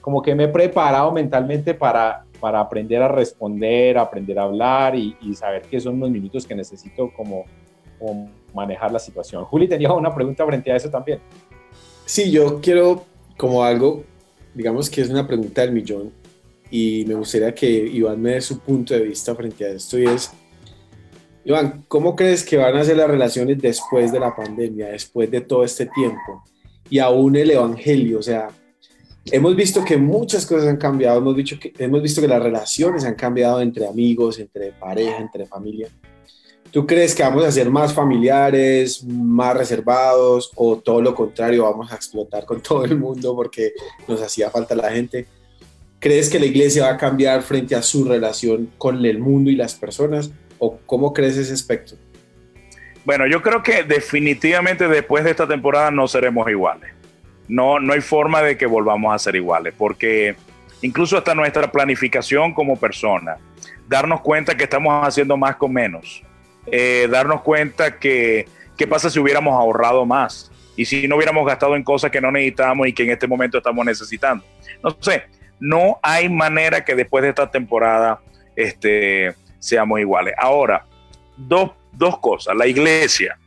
como que me he preparado mentalmente para, para aprender a responder, aprender a hablar y, y saber que son unos minutos que necesito como, como manejar la situación. Juli tenía una pregunta frente a eso también. Sí, yo quiero como algo, digamos que es una pregunta del millón y me gustaría que Iván me dé su punto de vista frente a esto y es, Iván, ¿cómo crees que van a ser las relaciones después de la pandemia, después de todo este tiempo? Y aún el Evangelio, o sea, hemos visto que muchas cosas han cambiado, hemos, dicho que, hemos visto que las relaciones han cambiado entre amigos, entre pareja, entre familia. ¿Tú crees que vamos a ser más familiares, más reservados o todo lo contrario, vamos a explotar con todo el mundo porque nos hacía falta la gente? ¿Crees que la iglesia va a cambiar frente a su relación con el mundo y las personas? ¿O cómo crees ese aspecto? Bueno, yo creo que definitivamente después de esta temporada no seremos iguales. No, no hay forma de que volvamos a ser iguales, porque incluso hasta nuestra planificación como persona, darnos cuenta que estamos haciendo más con menos, eh, darnos cuenta que qué pasa si hubiéramos ahorrado más y si no hubiéramos gastado en cosas que no necesitábamos y que en este momento estamos necesitando. No sé, no hay manera que después de esta temporada este, seamos iguales. Ahora, dos, dos cosas. La iglesia.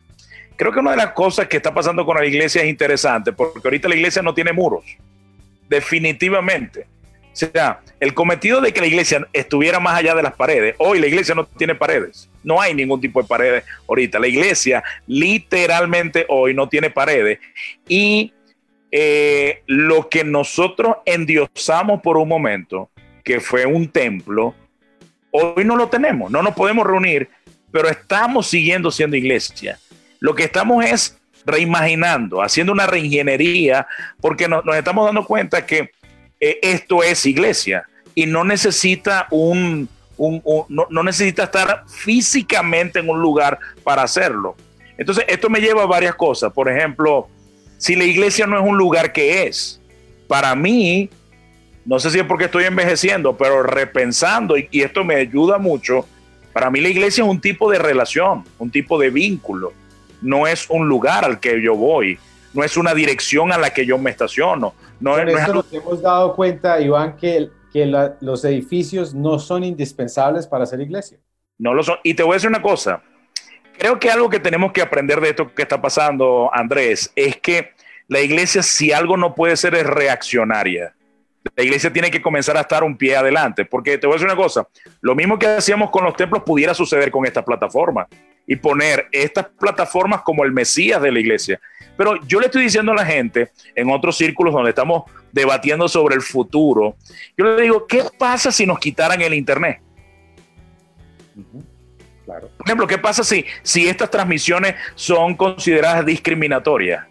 Creo que una de las cosas que está pasando con la iglesia es interesante, porque ahorita la iglesia no tiene muros. Definitivamente. Sea, el cometido de que la iglesia estuviera más allá de las paredes, hoy la iglesia no tiene paredes, no hay ningún tipo de paredes ahorita. La iglesia literalmente hoy no tiene paredes y eh, lo que nosotros endiosamos por un momento, que fue un templo, hoy no lo tenemos, no nos podemos reunir, pero estamos siguiendo siendo iglesia. Lo que estamos es reimaginando, haciendo una reingeniería, porque nos estamos dando cuenta que eh, esto es iglesia y no necesita un, no, necesita estar físicamente en un lugar para hacerlo. Entonces, esto me lleva a varias cosas. Por ejemplo, si la iglesia no es un lugar que es, para mí, no sé si es porque estoy envejeciendo, pero repensando, y, y esto me ayuda mucho, para mí la iglesia es un tipo de relación, un tipo de vínculo. No es un lugar al que yo voy, no es una dirección a la que yo me estaciono, no, Con esto nos hemos dado cuenta, Iván, que, que los edificios no son indispensables para ser iglesia. No lo son. Y te voy a decir una cosa. Creo que algo que tenemos que aprender de esto que está pasando, Andrés, es que la iglesia, si algo no puede ser, es reaccionaria. La iglesia tiene que comenzar a estar un pie adelante, porque te voy a decir una cosa, lo mismo que hacíamos con los templos pudiera suceder con esta plataforma y poner estas plataformas como el Mesías de la iglesia. Pero yo le estoy diciendo a la gente en otros círculos donde estamos debatiendo sobre el futuro. Yo le digo, ¿qué pasa si nos quitaran el Internet? Claro. Por ejemplo, ¿qué pasa si, si estas transmisiones son consideradas discriminatorias?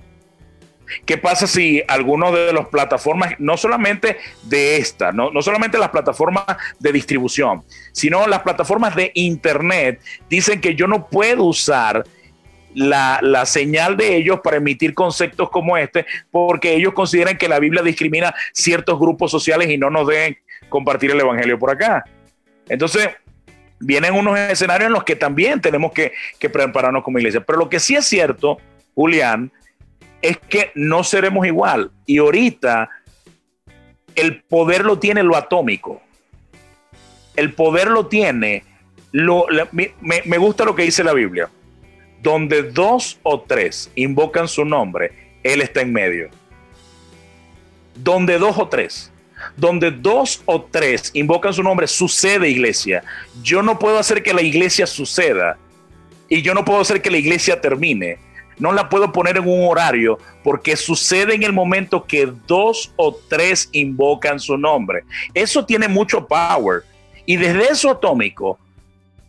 ¿Qué pasa si algunos de las plataformas, no solamente de esta, no, no, solamente las plataformas de distribución, sino las plataformas de Internet, dicen que yo no puedo usar la, la, señal de ellos para emitir conceptos como este, porque ellos consideran que la Biblia discrimina ciertos grupos sociales y no nos deben compartir el Evangelio por acá. Entonces, vienen unos escenarios en los que también tenemos que, que prepararnos como iglesia. Pero lo que sí es cierto, Julián, es que no seremos igual. Y ahorita el poder lo tiene lo atómico. El poder lo tiene. Lo, me, me, gusta lo que dice la Biblia. Donde dos o tres invocan su nombre, Él está en medio. Donde dos o tres. Donde dos o tres invocan su nombre, sucede iglesia. Yo no puedo hacer que la iglesia suceda. Y yo no puedo hacer que la iglesia termine no la puedo poner en un horario porque sucede en el momento que dos o tres invocan su nombre. Eso tiene mucho power. Y desde eso atómico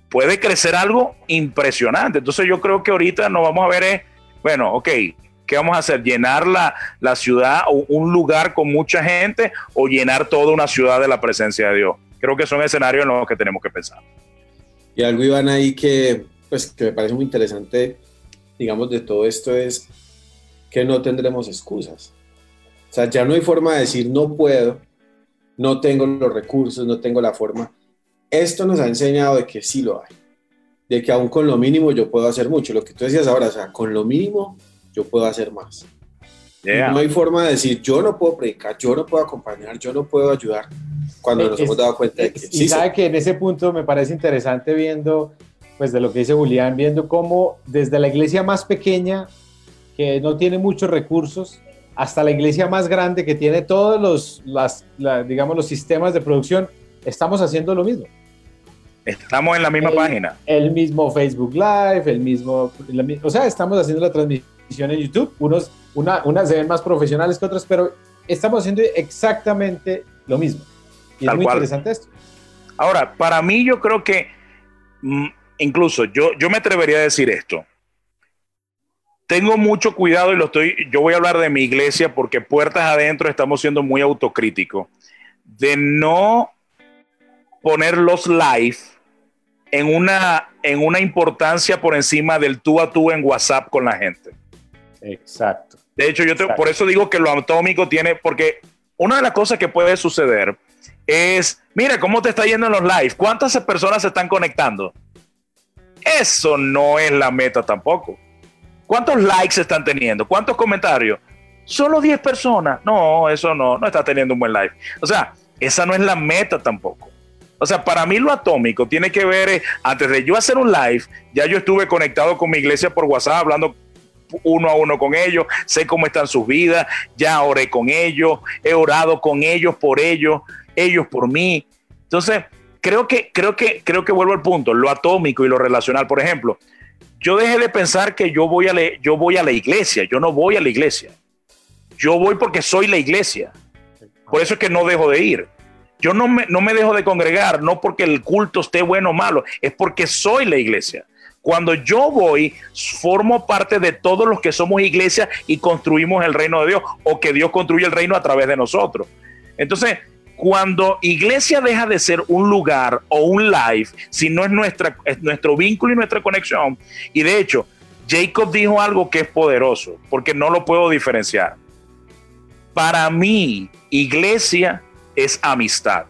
puede crecer algo impresionante. Entonces yo creo que ahorita nos vamos a ver, es, bueno, ok, ¿qué vamos a hacer? ¿Llenar la, la ciudad o un lugar con mucha gente o llenar toda una ciudad de la presencia de Dios? Creo que son escenarios en los que tenemos que pensar. Y algo, Iván, ahí que, pues, que me parece muy interesante digamos, de todo esto es que no tendremos excusas. O sea, ya no hay forma de decir no puedo, no tengo los recursos, no tengo la forma. Esto nos ha enseñado de que sí lo hay, de que aún con lo mínimo yo puedo hacer mucho. Lo que tú decías ahora, o sea, con lo mínimo yo puedo hacer más. No hay forma de decir yo no puedo predicar, yo no puedo acompañar, yo no puedo ayudar cuando nos hemos dado cuenta de que sí. Y sabe que en ese punto me parece interesante viendo pues de lo que dice Julián, viendo cómo desde la iglesia más pequeña, que no tiene muchos recursos, hasta la iglesia más grande, que tiene todos los, las, digamos, los sistemas de producción, estamos haciendo lo mismo. Estamos en la misma página. El mismo Facebook Live, el mismo, o sea, estamos haciendo la transmisión en YouTube. Unos, una, unas se ven más profesionales que otras, pero estamos haciendo exactamente lo mismo. Y es muy interesante esto. Ahora, para mí yo creo que mm, incluso yo, yo me atrevería a decir esto. Tengo mucho cuidado y lo estoy, yo voy a hablar de mi iglesia porque puertas adentro estamos siendo muy autocríticos, de no poner los live en una, en una importancia por encima del tú a tú en WhatsApp con la gente. Exacto. De hecho, yo por eso digo que lo atómico tiene, porque una de las cosas que puede suceder es, mira, ¿cómo te está yendo en los live? ¿Cuántas personas se están conectando? Eso no es la meta tampoco. ¿Cuántos likes están teniendo? ¿Cuántos comentarios? Solo 10 personas. No, eso no, no está teniendo un buen live. O sea, esa no es la meta tampoco. O sea, para mí lo atómico tiene que ver, eh, antes de yo hacer un live, ya yo estuve conectado con mi iglesia por WhatsApp, hablando uno a uno con ellos, sé cómo están sus vidas, ya oré con ellos, he orado con ellos por ellos, ellos por mí. Entonces, creo que, creo que, creo que vuelvo al punto, lo atómico y lo relacional. Por ejemplo, yo dejé de pensar que yo voy a, yo voy a la iglesia, yo no voy a la iglesia. Yo voy porque soy la iglesia. Por eso es que no dejo de ir. Yo no me, no me dejo de congregar, no porque el culto esté bueno o malo, es porque soy la iglesia. Cuando yo voy, formo parte de todos los que somos iglesia y construimos el reino de Dios o que Dios construye el reino a través de nosotros. Entonces, cuando iglesia deja de ser un lugar o un live, si no es, nuestra, nuestro vínculo y nuestra conexión, y de hecho, Jacob dijo algo que es poderoso, porque no lo puedo diferenciar. Para mí, iglesia es amistad.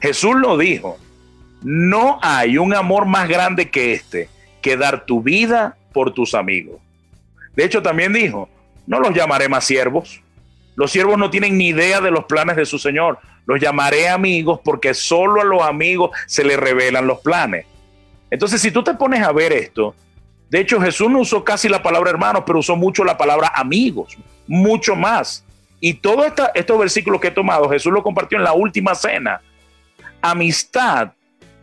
Jesús lo dijo, no hay un amor más grande que este, que dar tu vida por tus amigos. De hecho, también dijo, no los llamaré más siervos, los siervos no tienen ni idea de los planes de su Señor. Los llamaré amigos porque solo a los amigos se les revelan los planes. Entonces, si tú te pones a ver esto, de hecho Jesús no usó casi la palabra hermanos, pero usó mucho la palabra amigos, mucho más. Y todos estos versículos que he tomado, Jesús lo compartió en la última cena. Amistad,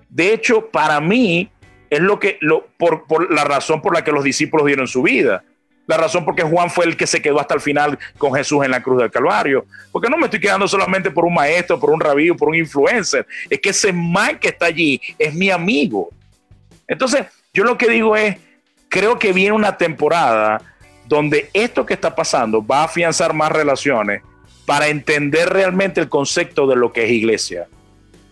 de hecho, para mí es lo que, por, la razón por la que los discípulos dieron su vida. la razón por qué Juan fue el que se quedó hasta el final con Jesús en la cruz del Calvario. Porque no me estoy quedando solamente por un maestro, por un rabío, por un influencer. Es que ese man que está allí es mi amigo. Entonces, yo lo que digo es, creo que viene una temporada donde esto que está pasando va a afianzar más relaciones para entender realmente el concepto de lo que es iglesia.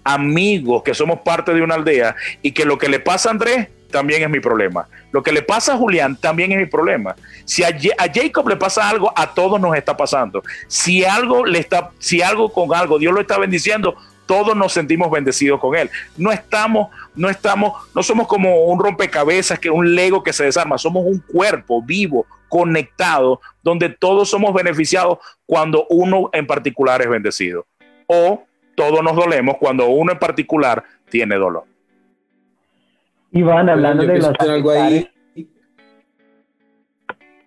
Amigos que somos parte de una aldea y que lo que le pasa a Andrés también es mi problema. Lo que le pasa a Julián también es mi problema. Si a, Jacob le pasa algo, a todos nos está pasando. Si algo le está, si algo con algo Dios lo está bendiciendo, todos nos sentimos bendecidos con él. No estamos, no estamos, no somos como un rompecabezas, que un Lego que se desarma, somos un cuerpo vivo, conectado, donde todos somos beneficiados cuando uno en particular es bendecido. O todos nos dolemos cuando uno en particular tiene dolor. Iván, hablando de los amistades,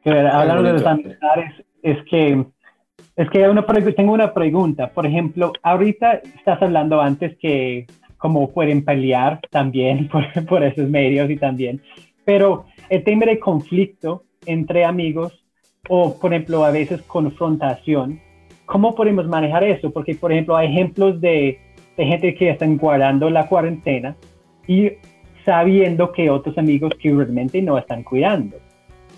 hablando de los amistades, es que es que una, tengo una pregunta. Por ejemplo, ahorita estás hablando antes que como pueden pelear también por, por esos medios y también, pero el tema de conflicto entre amigos o, por ejemplo, a veces confrontación, ¿cómo podemos manejar eso? Porque, por ejemplo, hay ejemplos de, de gente que están guardando la cuarentena y sabiendo que otros amigos que realmente no están cuidando.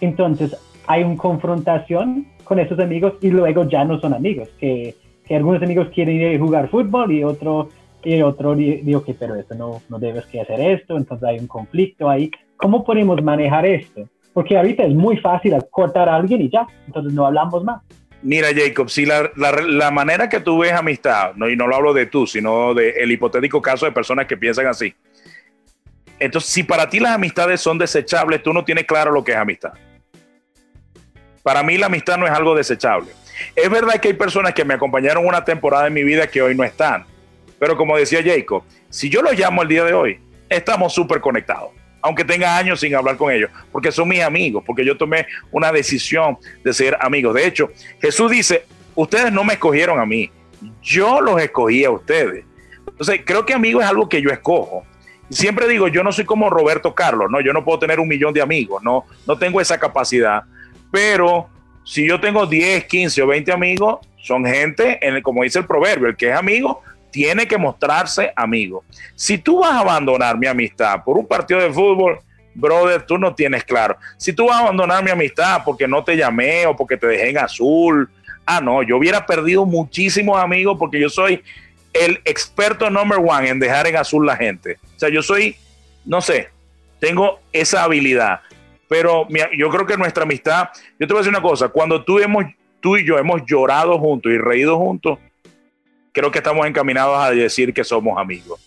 Entonces, hay una confrontación con esos amigos y luego ya no son amigos, que, que algunos amigos quieren ir a jugar fútbol y otro, y otro digo que pero esto no, no debes que hacer esto, entonces hay un conflicto ahí. ¿Cómo podemos manejar esto? Porque ahorita es muy fácil cortar a alguien y ya, entonces no hablamos más. Mira, Jacob, si la, la, la, manera que tú ves amistad, no, y no lo hablo de tú, sino del el hipotético caso de personas que piensan así, entonces, si para ti las amistades son desechables, tú no tienes claro lo que es amistad. Para mí la amistad no es algo desechable. Es verdad que hay personas que me acompañaron una temporada en mi vida que hoy no están. Pero como decía Jacob, si yo los llamo el día de hoy, estamos súper conectados. Aunque tenga años sin hablar con ellos, porque son mis amigos, porque yo tomé una decisión de ser amigos. De hecho, Jesús dice, ustedes no me escogieron a mí, yo los escogí a ustedes. Entonces, creo que amigo es algo que yo escojo siempre digo, yo no soy como Roberto Carlos, ¿no? Yo no puedo tener un millón de amigos, no, no tengo esa capacidad. Pero si yo tengo 10, 15 o 20 amigos, son gente, en el, como dice el proverbio, el que es amigo tiene que mostrarse amigo. Si tú vas a abandonar mi amistad por un partido de fútbol, brother, tú no tienes claro. Si tú vas a abandonar mi amistad porque no te llamé o porque te dejé en azul, ah, no, yo hubiera perdido muchísimos amigos porque yo soy el experto number one en dejar en azul la gente. O sea, yo soy, no sé, tengo esa habilidad. Pero yo creo que nuestra amistad, yo te voy a decir una cosa, cuando tú, hemos, tú y yo hemos llorado juntos y reído juntos, creo que estamos encaminados a decir que somos amigos.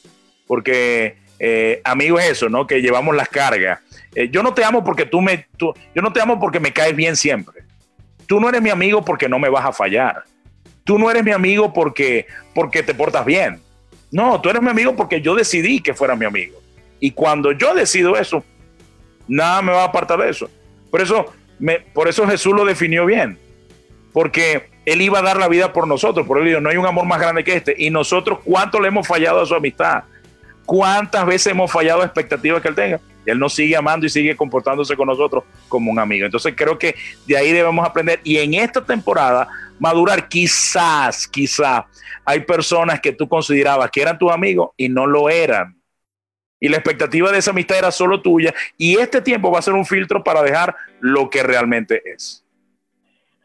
Porque eh, amigo es eso, ¿no? Que llevamos las cargas. Eh, yo no te amo porque tú me, yo no te amo porque me caes bien siempre. Tú no eres mi amigo porque no me vas a fallar tú no eres mi amigo porque, porque te portas bien. No, tú eres mi amigo porque yo decidí que fuera mi amigo. Y cuando yo decido eso, nada me va a apartar de eso. Por eso, me, por eso Jesús lo definió bien. Porque Él iba a dar la vida por nosotros. Por él dijo, no hay un amor más grande que este. Y nosotros, ¿cuánto le hemos fallado a su amistad? ¿Cuántas veces hemos fallado a expectativas que Él tenga? Y Él nos sigue amando y sigue comportándose con nosotros como un amigo. Entonces creo que de ahí debemos aprender. Y en esta temporada madurar. Quizás, quizás hay personas que tú considerabas que eran tus amigos y no lo eran. Y la expectativa de esa amistad era solo tuya. Y este tiempo va a ser un filtro para dejar lo que realmente es.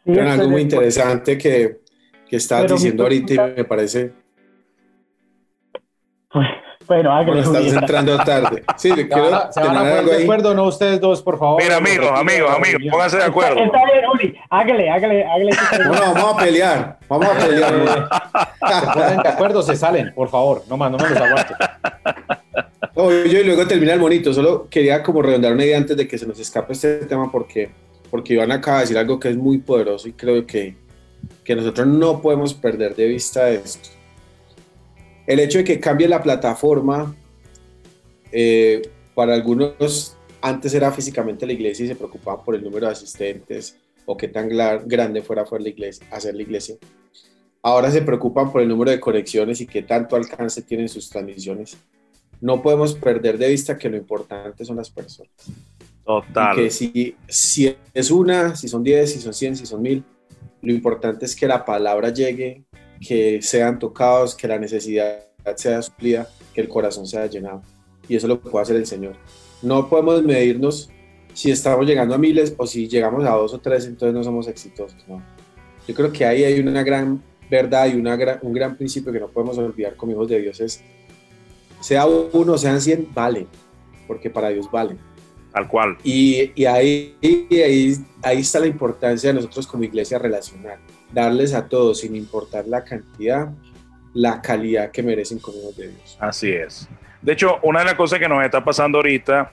Algo muy interesante que, que estás diciendo ahorita y me parece... Pues, bueno, hágale. estamos entrando tarde. Sí, le quiero ¿Se van a poner de acuerdo no ustedes dos, por favor? Mira, amigos, amigos, amigos, pónganse de acuerdo. Está bien, Uli. Hágale, hágale, hágale. Bueno, vamos a pelear. Vamos a pelear. se ponen de acuerdo, se salen, por favor. No más, no me los aguanto. No, yo y luego termina el monito. Solo quería como redondar una idea antes de que se nos escape este tema porque, porque Iván acaba de decir algo que es muy poderoso y creo que, que nosotros no podemos perder de vista esto el hecho de que cambie la plataforma, eh, para algunos antes era físicamente la iglesia y se preocupaban por el número de asistentes o qué tan grande fuera, fuera la iglesia, hacer la iglesia. Ahora se preocupan por el número de conexiones y qué tanto alcance tienen sus transmisiones. no podemos perder de vista que lo importante son las personas. Total. que si, si es una, si son 10, si son 100, si son mil, lo importante es que la palabra llegue, que sean tocados, que la necesidad sea suplida, que el corazón sea llenado. Y eso lo puede hacer el Señor. No podemos medirnos si estamos llegando a miles o si llegamos a dos o tres, entonces no somos exitosos. No. Yo creo que ahí hay una gran verdad y una un gran principio que no podemos olvidar como hijos de Dios es, sea uno, sean cien, vale, porque para Dios vale. Tal cual. Y, y ahí, ahí, ahí está la importancia de nosotros como iglesia relacional, darles a todos, sin importar la cantidad, la calidad que merecen como hijos de Dios. Así es. De hecho, una de las cosas que nos está pasando ahorita,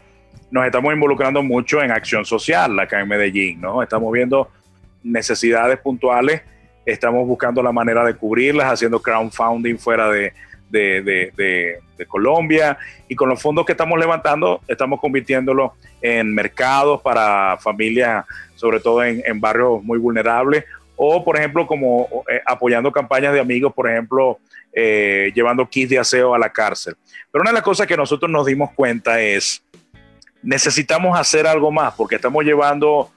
nos estamos involucrando mucho en acción social acá en Medellín, ¿no? Estamos viendo necesidades puntuales, estamos buscando la manera de cubrirlas, haciendo crowdfunding fuera de, de, Colombia y con los fondos que estamos levantando estamos convirtiéndolo en mercados para familias, sobre todo en, barrios muy vulnerables o por ejemplo como eh, apoyando campañas de amigos, por ejemplo, eh, llevando kits de aseo a la cárcel. Pero una de las cosas que nosotros nos dimos cuenta es, necesitamos hacer algo más porque estamos llevando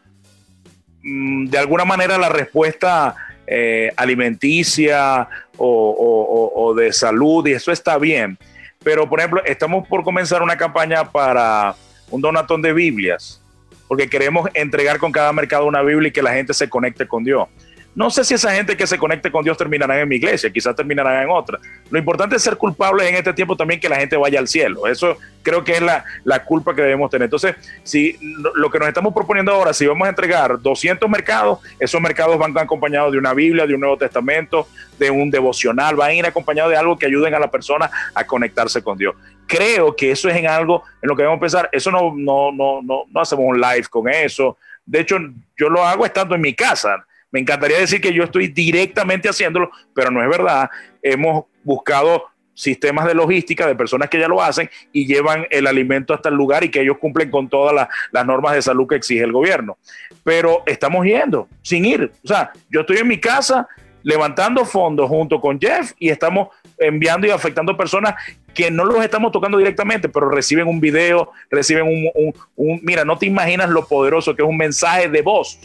mm, de alguna manera la respuesta eh, alimenticia o, de salud y eso está bien. Pero, por ejemplo, estamos por comenzar una campaña para un donatón de Biblias, porque queremos entregar con cada mercado una Biblia y que la gente se conecte con Dios. No sé si esa gente que se conecte con Dios terminará en mi iglesia, quizás terminarán en otra. Lo importante es ser culpables en este tiempo también que la gente vaya al cielo. Eso creo que es la, culpa que debemos tener. Entonces, si lo que nos estamos proponiendo ahora, si vamos a entregar 200 mercados, esos mercados van acompañados de una Biblia, de un Nuevo Testamento, de un devocional, van a ir acompañados de algo que ayuden a la persona a conectarse con Dios. Creo que eso es en algo en lo que debemos pensar. Eso no, no, no, no, no hacemos un live con eso. De hecho, yo lo hago estando en mi casa me encantaría decir que yo estoy directamente haciéndolo, pero no es verdad. Hemos buscado sistemas de logística de personas que ya lo hacen y llevan el alimento hasta el lugar y que ellos cumplen con todas las, normas de salud que exige el gobierno. Pero estamos yendo sin ir. O sea, yo estoy en mi casa levantando fondos junto con Jeff y estamos enviando y afectando personas que no los estamos tocando directamente, pero reciben un video, reciben un, mira, no te imaginas lo poderoso que es un mensaje de voz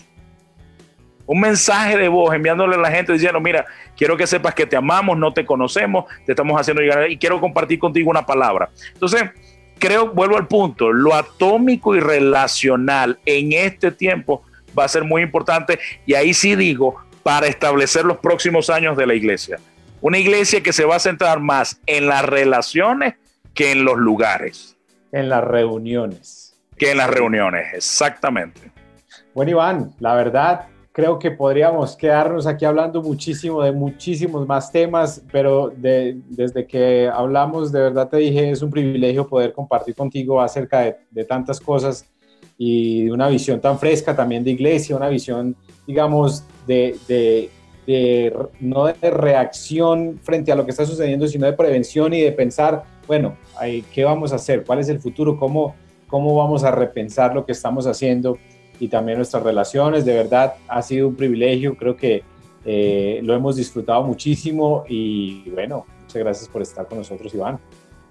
un mensaje de voz enviándole a la gente diciendo, mira, quiero que sepas que te amamos, no te conocemos, te estamos haciendo llegar y quiero compartir contigo una palabra. Entonces, creo, vuelvo al punto, lo atómico y relacional en este tiempo va a ser muy importante y ahí sí digo, para establecer los próximos años de la iglesia. Una iglesia que se va a centrar más en las relaciones que en los lugares. En las reuniones. Que en las reuniones, exactamente. Bueno, Iván, la verdad, creo que podríamos quedarnos aquí hablando muchísimo de muchísimos más temas, pero desde que hablamos, de verdad te dije, es un privilegio poder compartir contigo acerca de, tantas cosas y de una visión tan fresca también de iglesia, una visión, digamos, de, de, no de reacción frente a lo que está sucediendo, sino de prevención y de pensar, bueno, ¿qué vamos a hacer? ¿Cuál es el futuro? ¿Cómo, cómo vamos a repensar lo que estamos haciendo? Y también nuestras relaciones. De verdad, ha sido un privilegio, creo que eh, lo hemos disfrutado muchísimo y bueno, muchas gracias por estar con nosotros, Iván.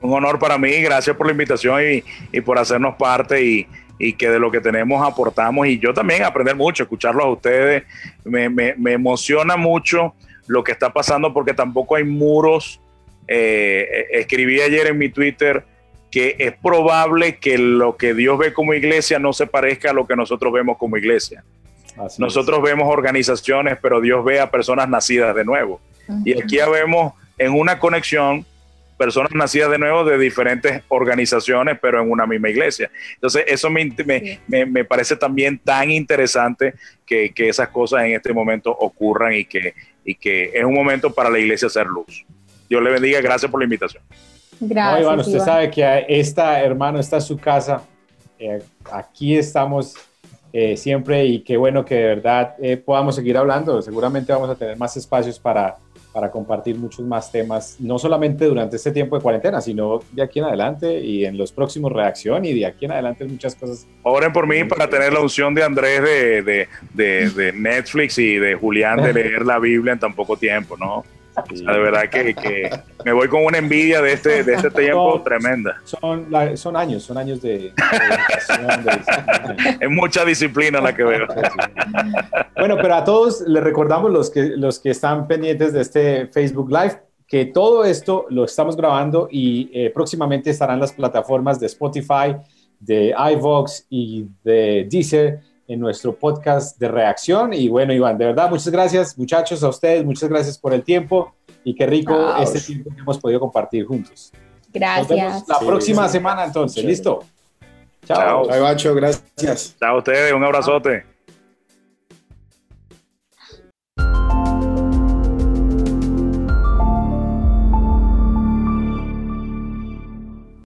Un honor para mí, gracias por la invitación y, y por hacernos parte y, y, que de lo que tenemos aportamos y yo también aprender mucho, escucharlos a ustedes. Me, me, me emociona mucho lo que está pasando porque tampoco hay muros. Eh, escribí ayer en mi Twitter, que es probable que lo que Dios ve como iglesia no se parezca a lo que nosotros vemos como iglesia. nosotros vemos organizaciones, pero Dios ve a personas nacidas de nuevo. Y aquí ya vemos en una conexión personas nacidas de nuevo de diferentes organizaciones, pero en una misma iglesia. Entonces, eso me, me, me, parece también tan interesante que, que, esas cosas en este momento ocurran y que, y que es un momento para la iglesia hacer luz. Dios le bendiga, gracias por la invitación. Gracias. Iván, usted sabe que esta, hermano, esta es su casa. Eh, aquí estamos eh, siempre y qué bueno que de verdad eh, podamos seguir hablando. Seguramente vamos a tener más espacios para, para compartir muchos más temas, no solamente durante este tiempo de cuarentena, sino de aquí en adelante y en los próximos reacción y de aquí en adelante muchas cosas. Oren por mí para tener la unción de Andrés de, de, de, de Netflix y de Julián de leer la Biblia en tan poco tiempo, ¿no? De verdad que, que, me voy con una envidia de este, de este tiempo tremenda. Son, son años, son años de, Es mucha disciplina la que veo. Bueno, pero a todos les recordamos los que, los que están pendientes de este Facebook Live que todo esto lo estamos grabando y eh, próximamente estarán las plataformas de Spotify, de iVox y de Deezer en nuestro podcast de reacción. Y bueno, Iván, de verdad, muchas gracias, muchachos, a ustedes, muchas gracias por el tiempo y qué rico este tiempo que hemos podido compartir juntos. Gracias. Nos vemos la próxima semana entonces, ¿listo? Chao. Chao, Bacho, gracias. Chao a ustedes, un abrazote.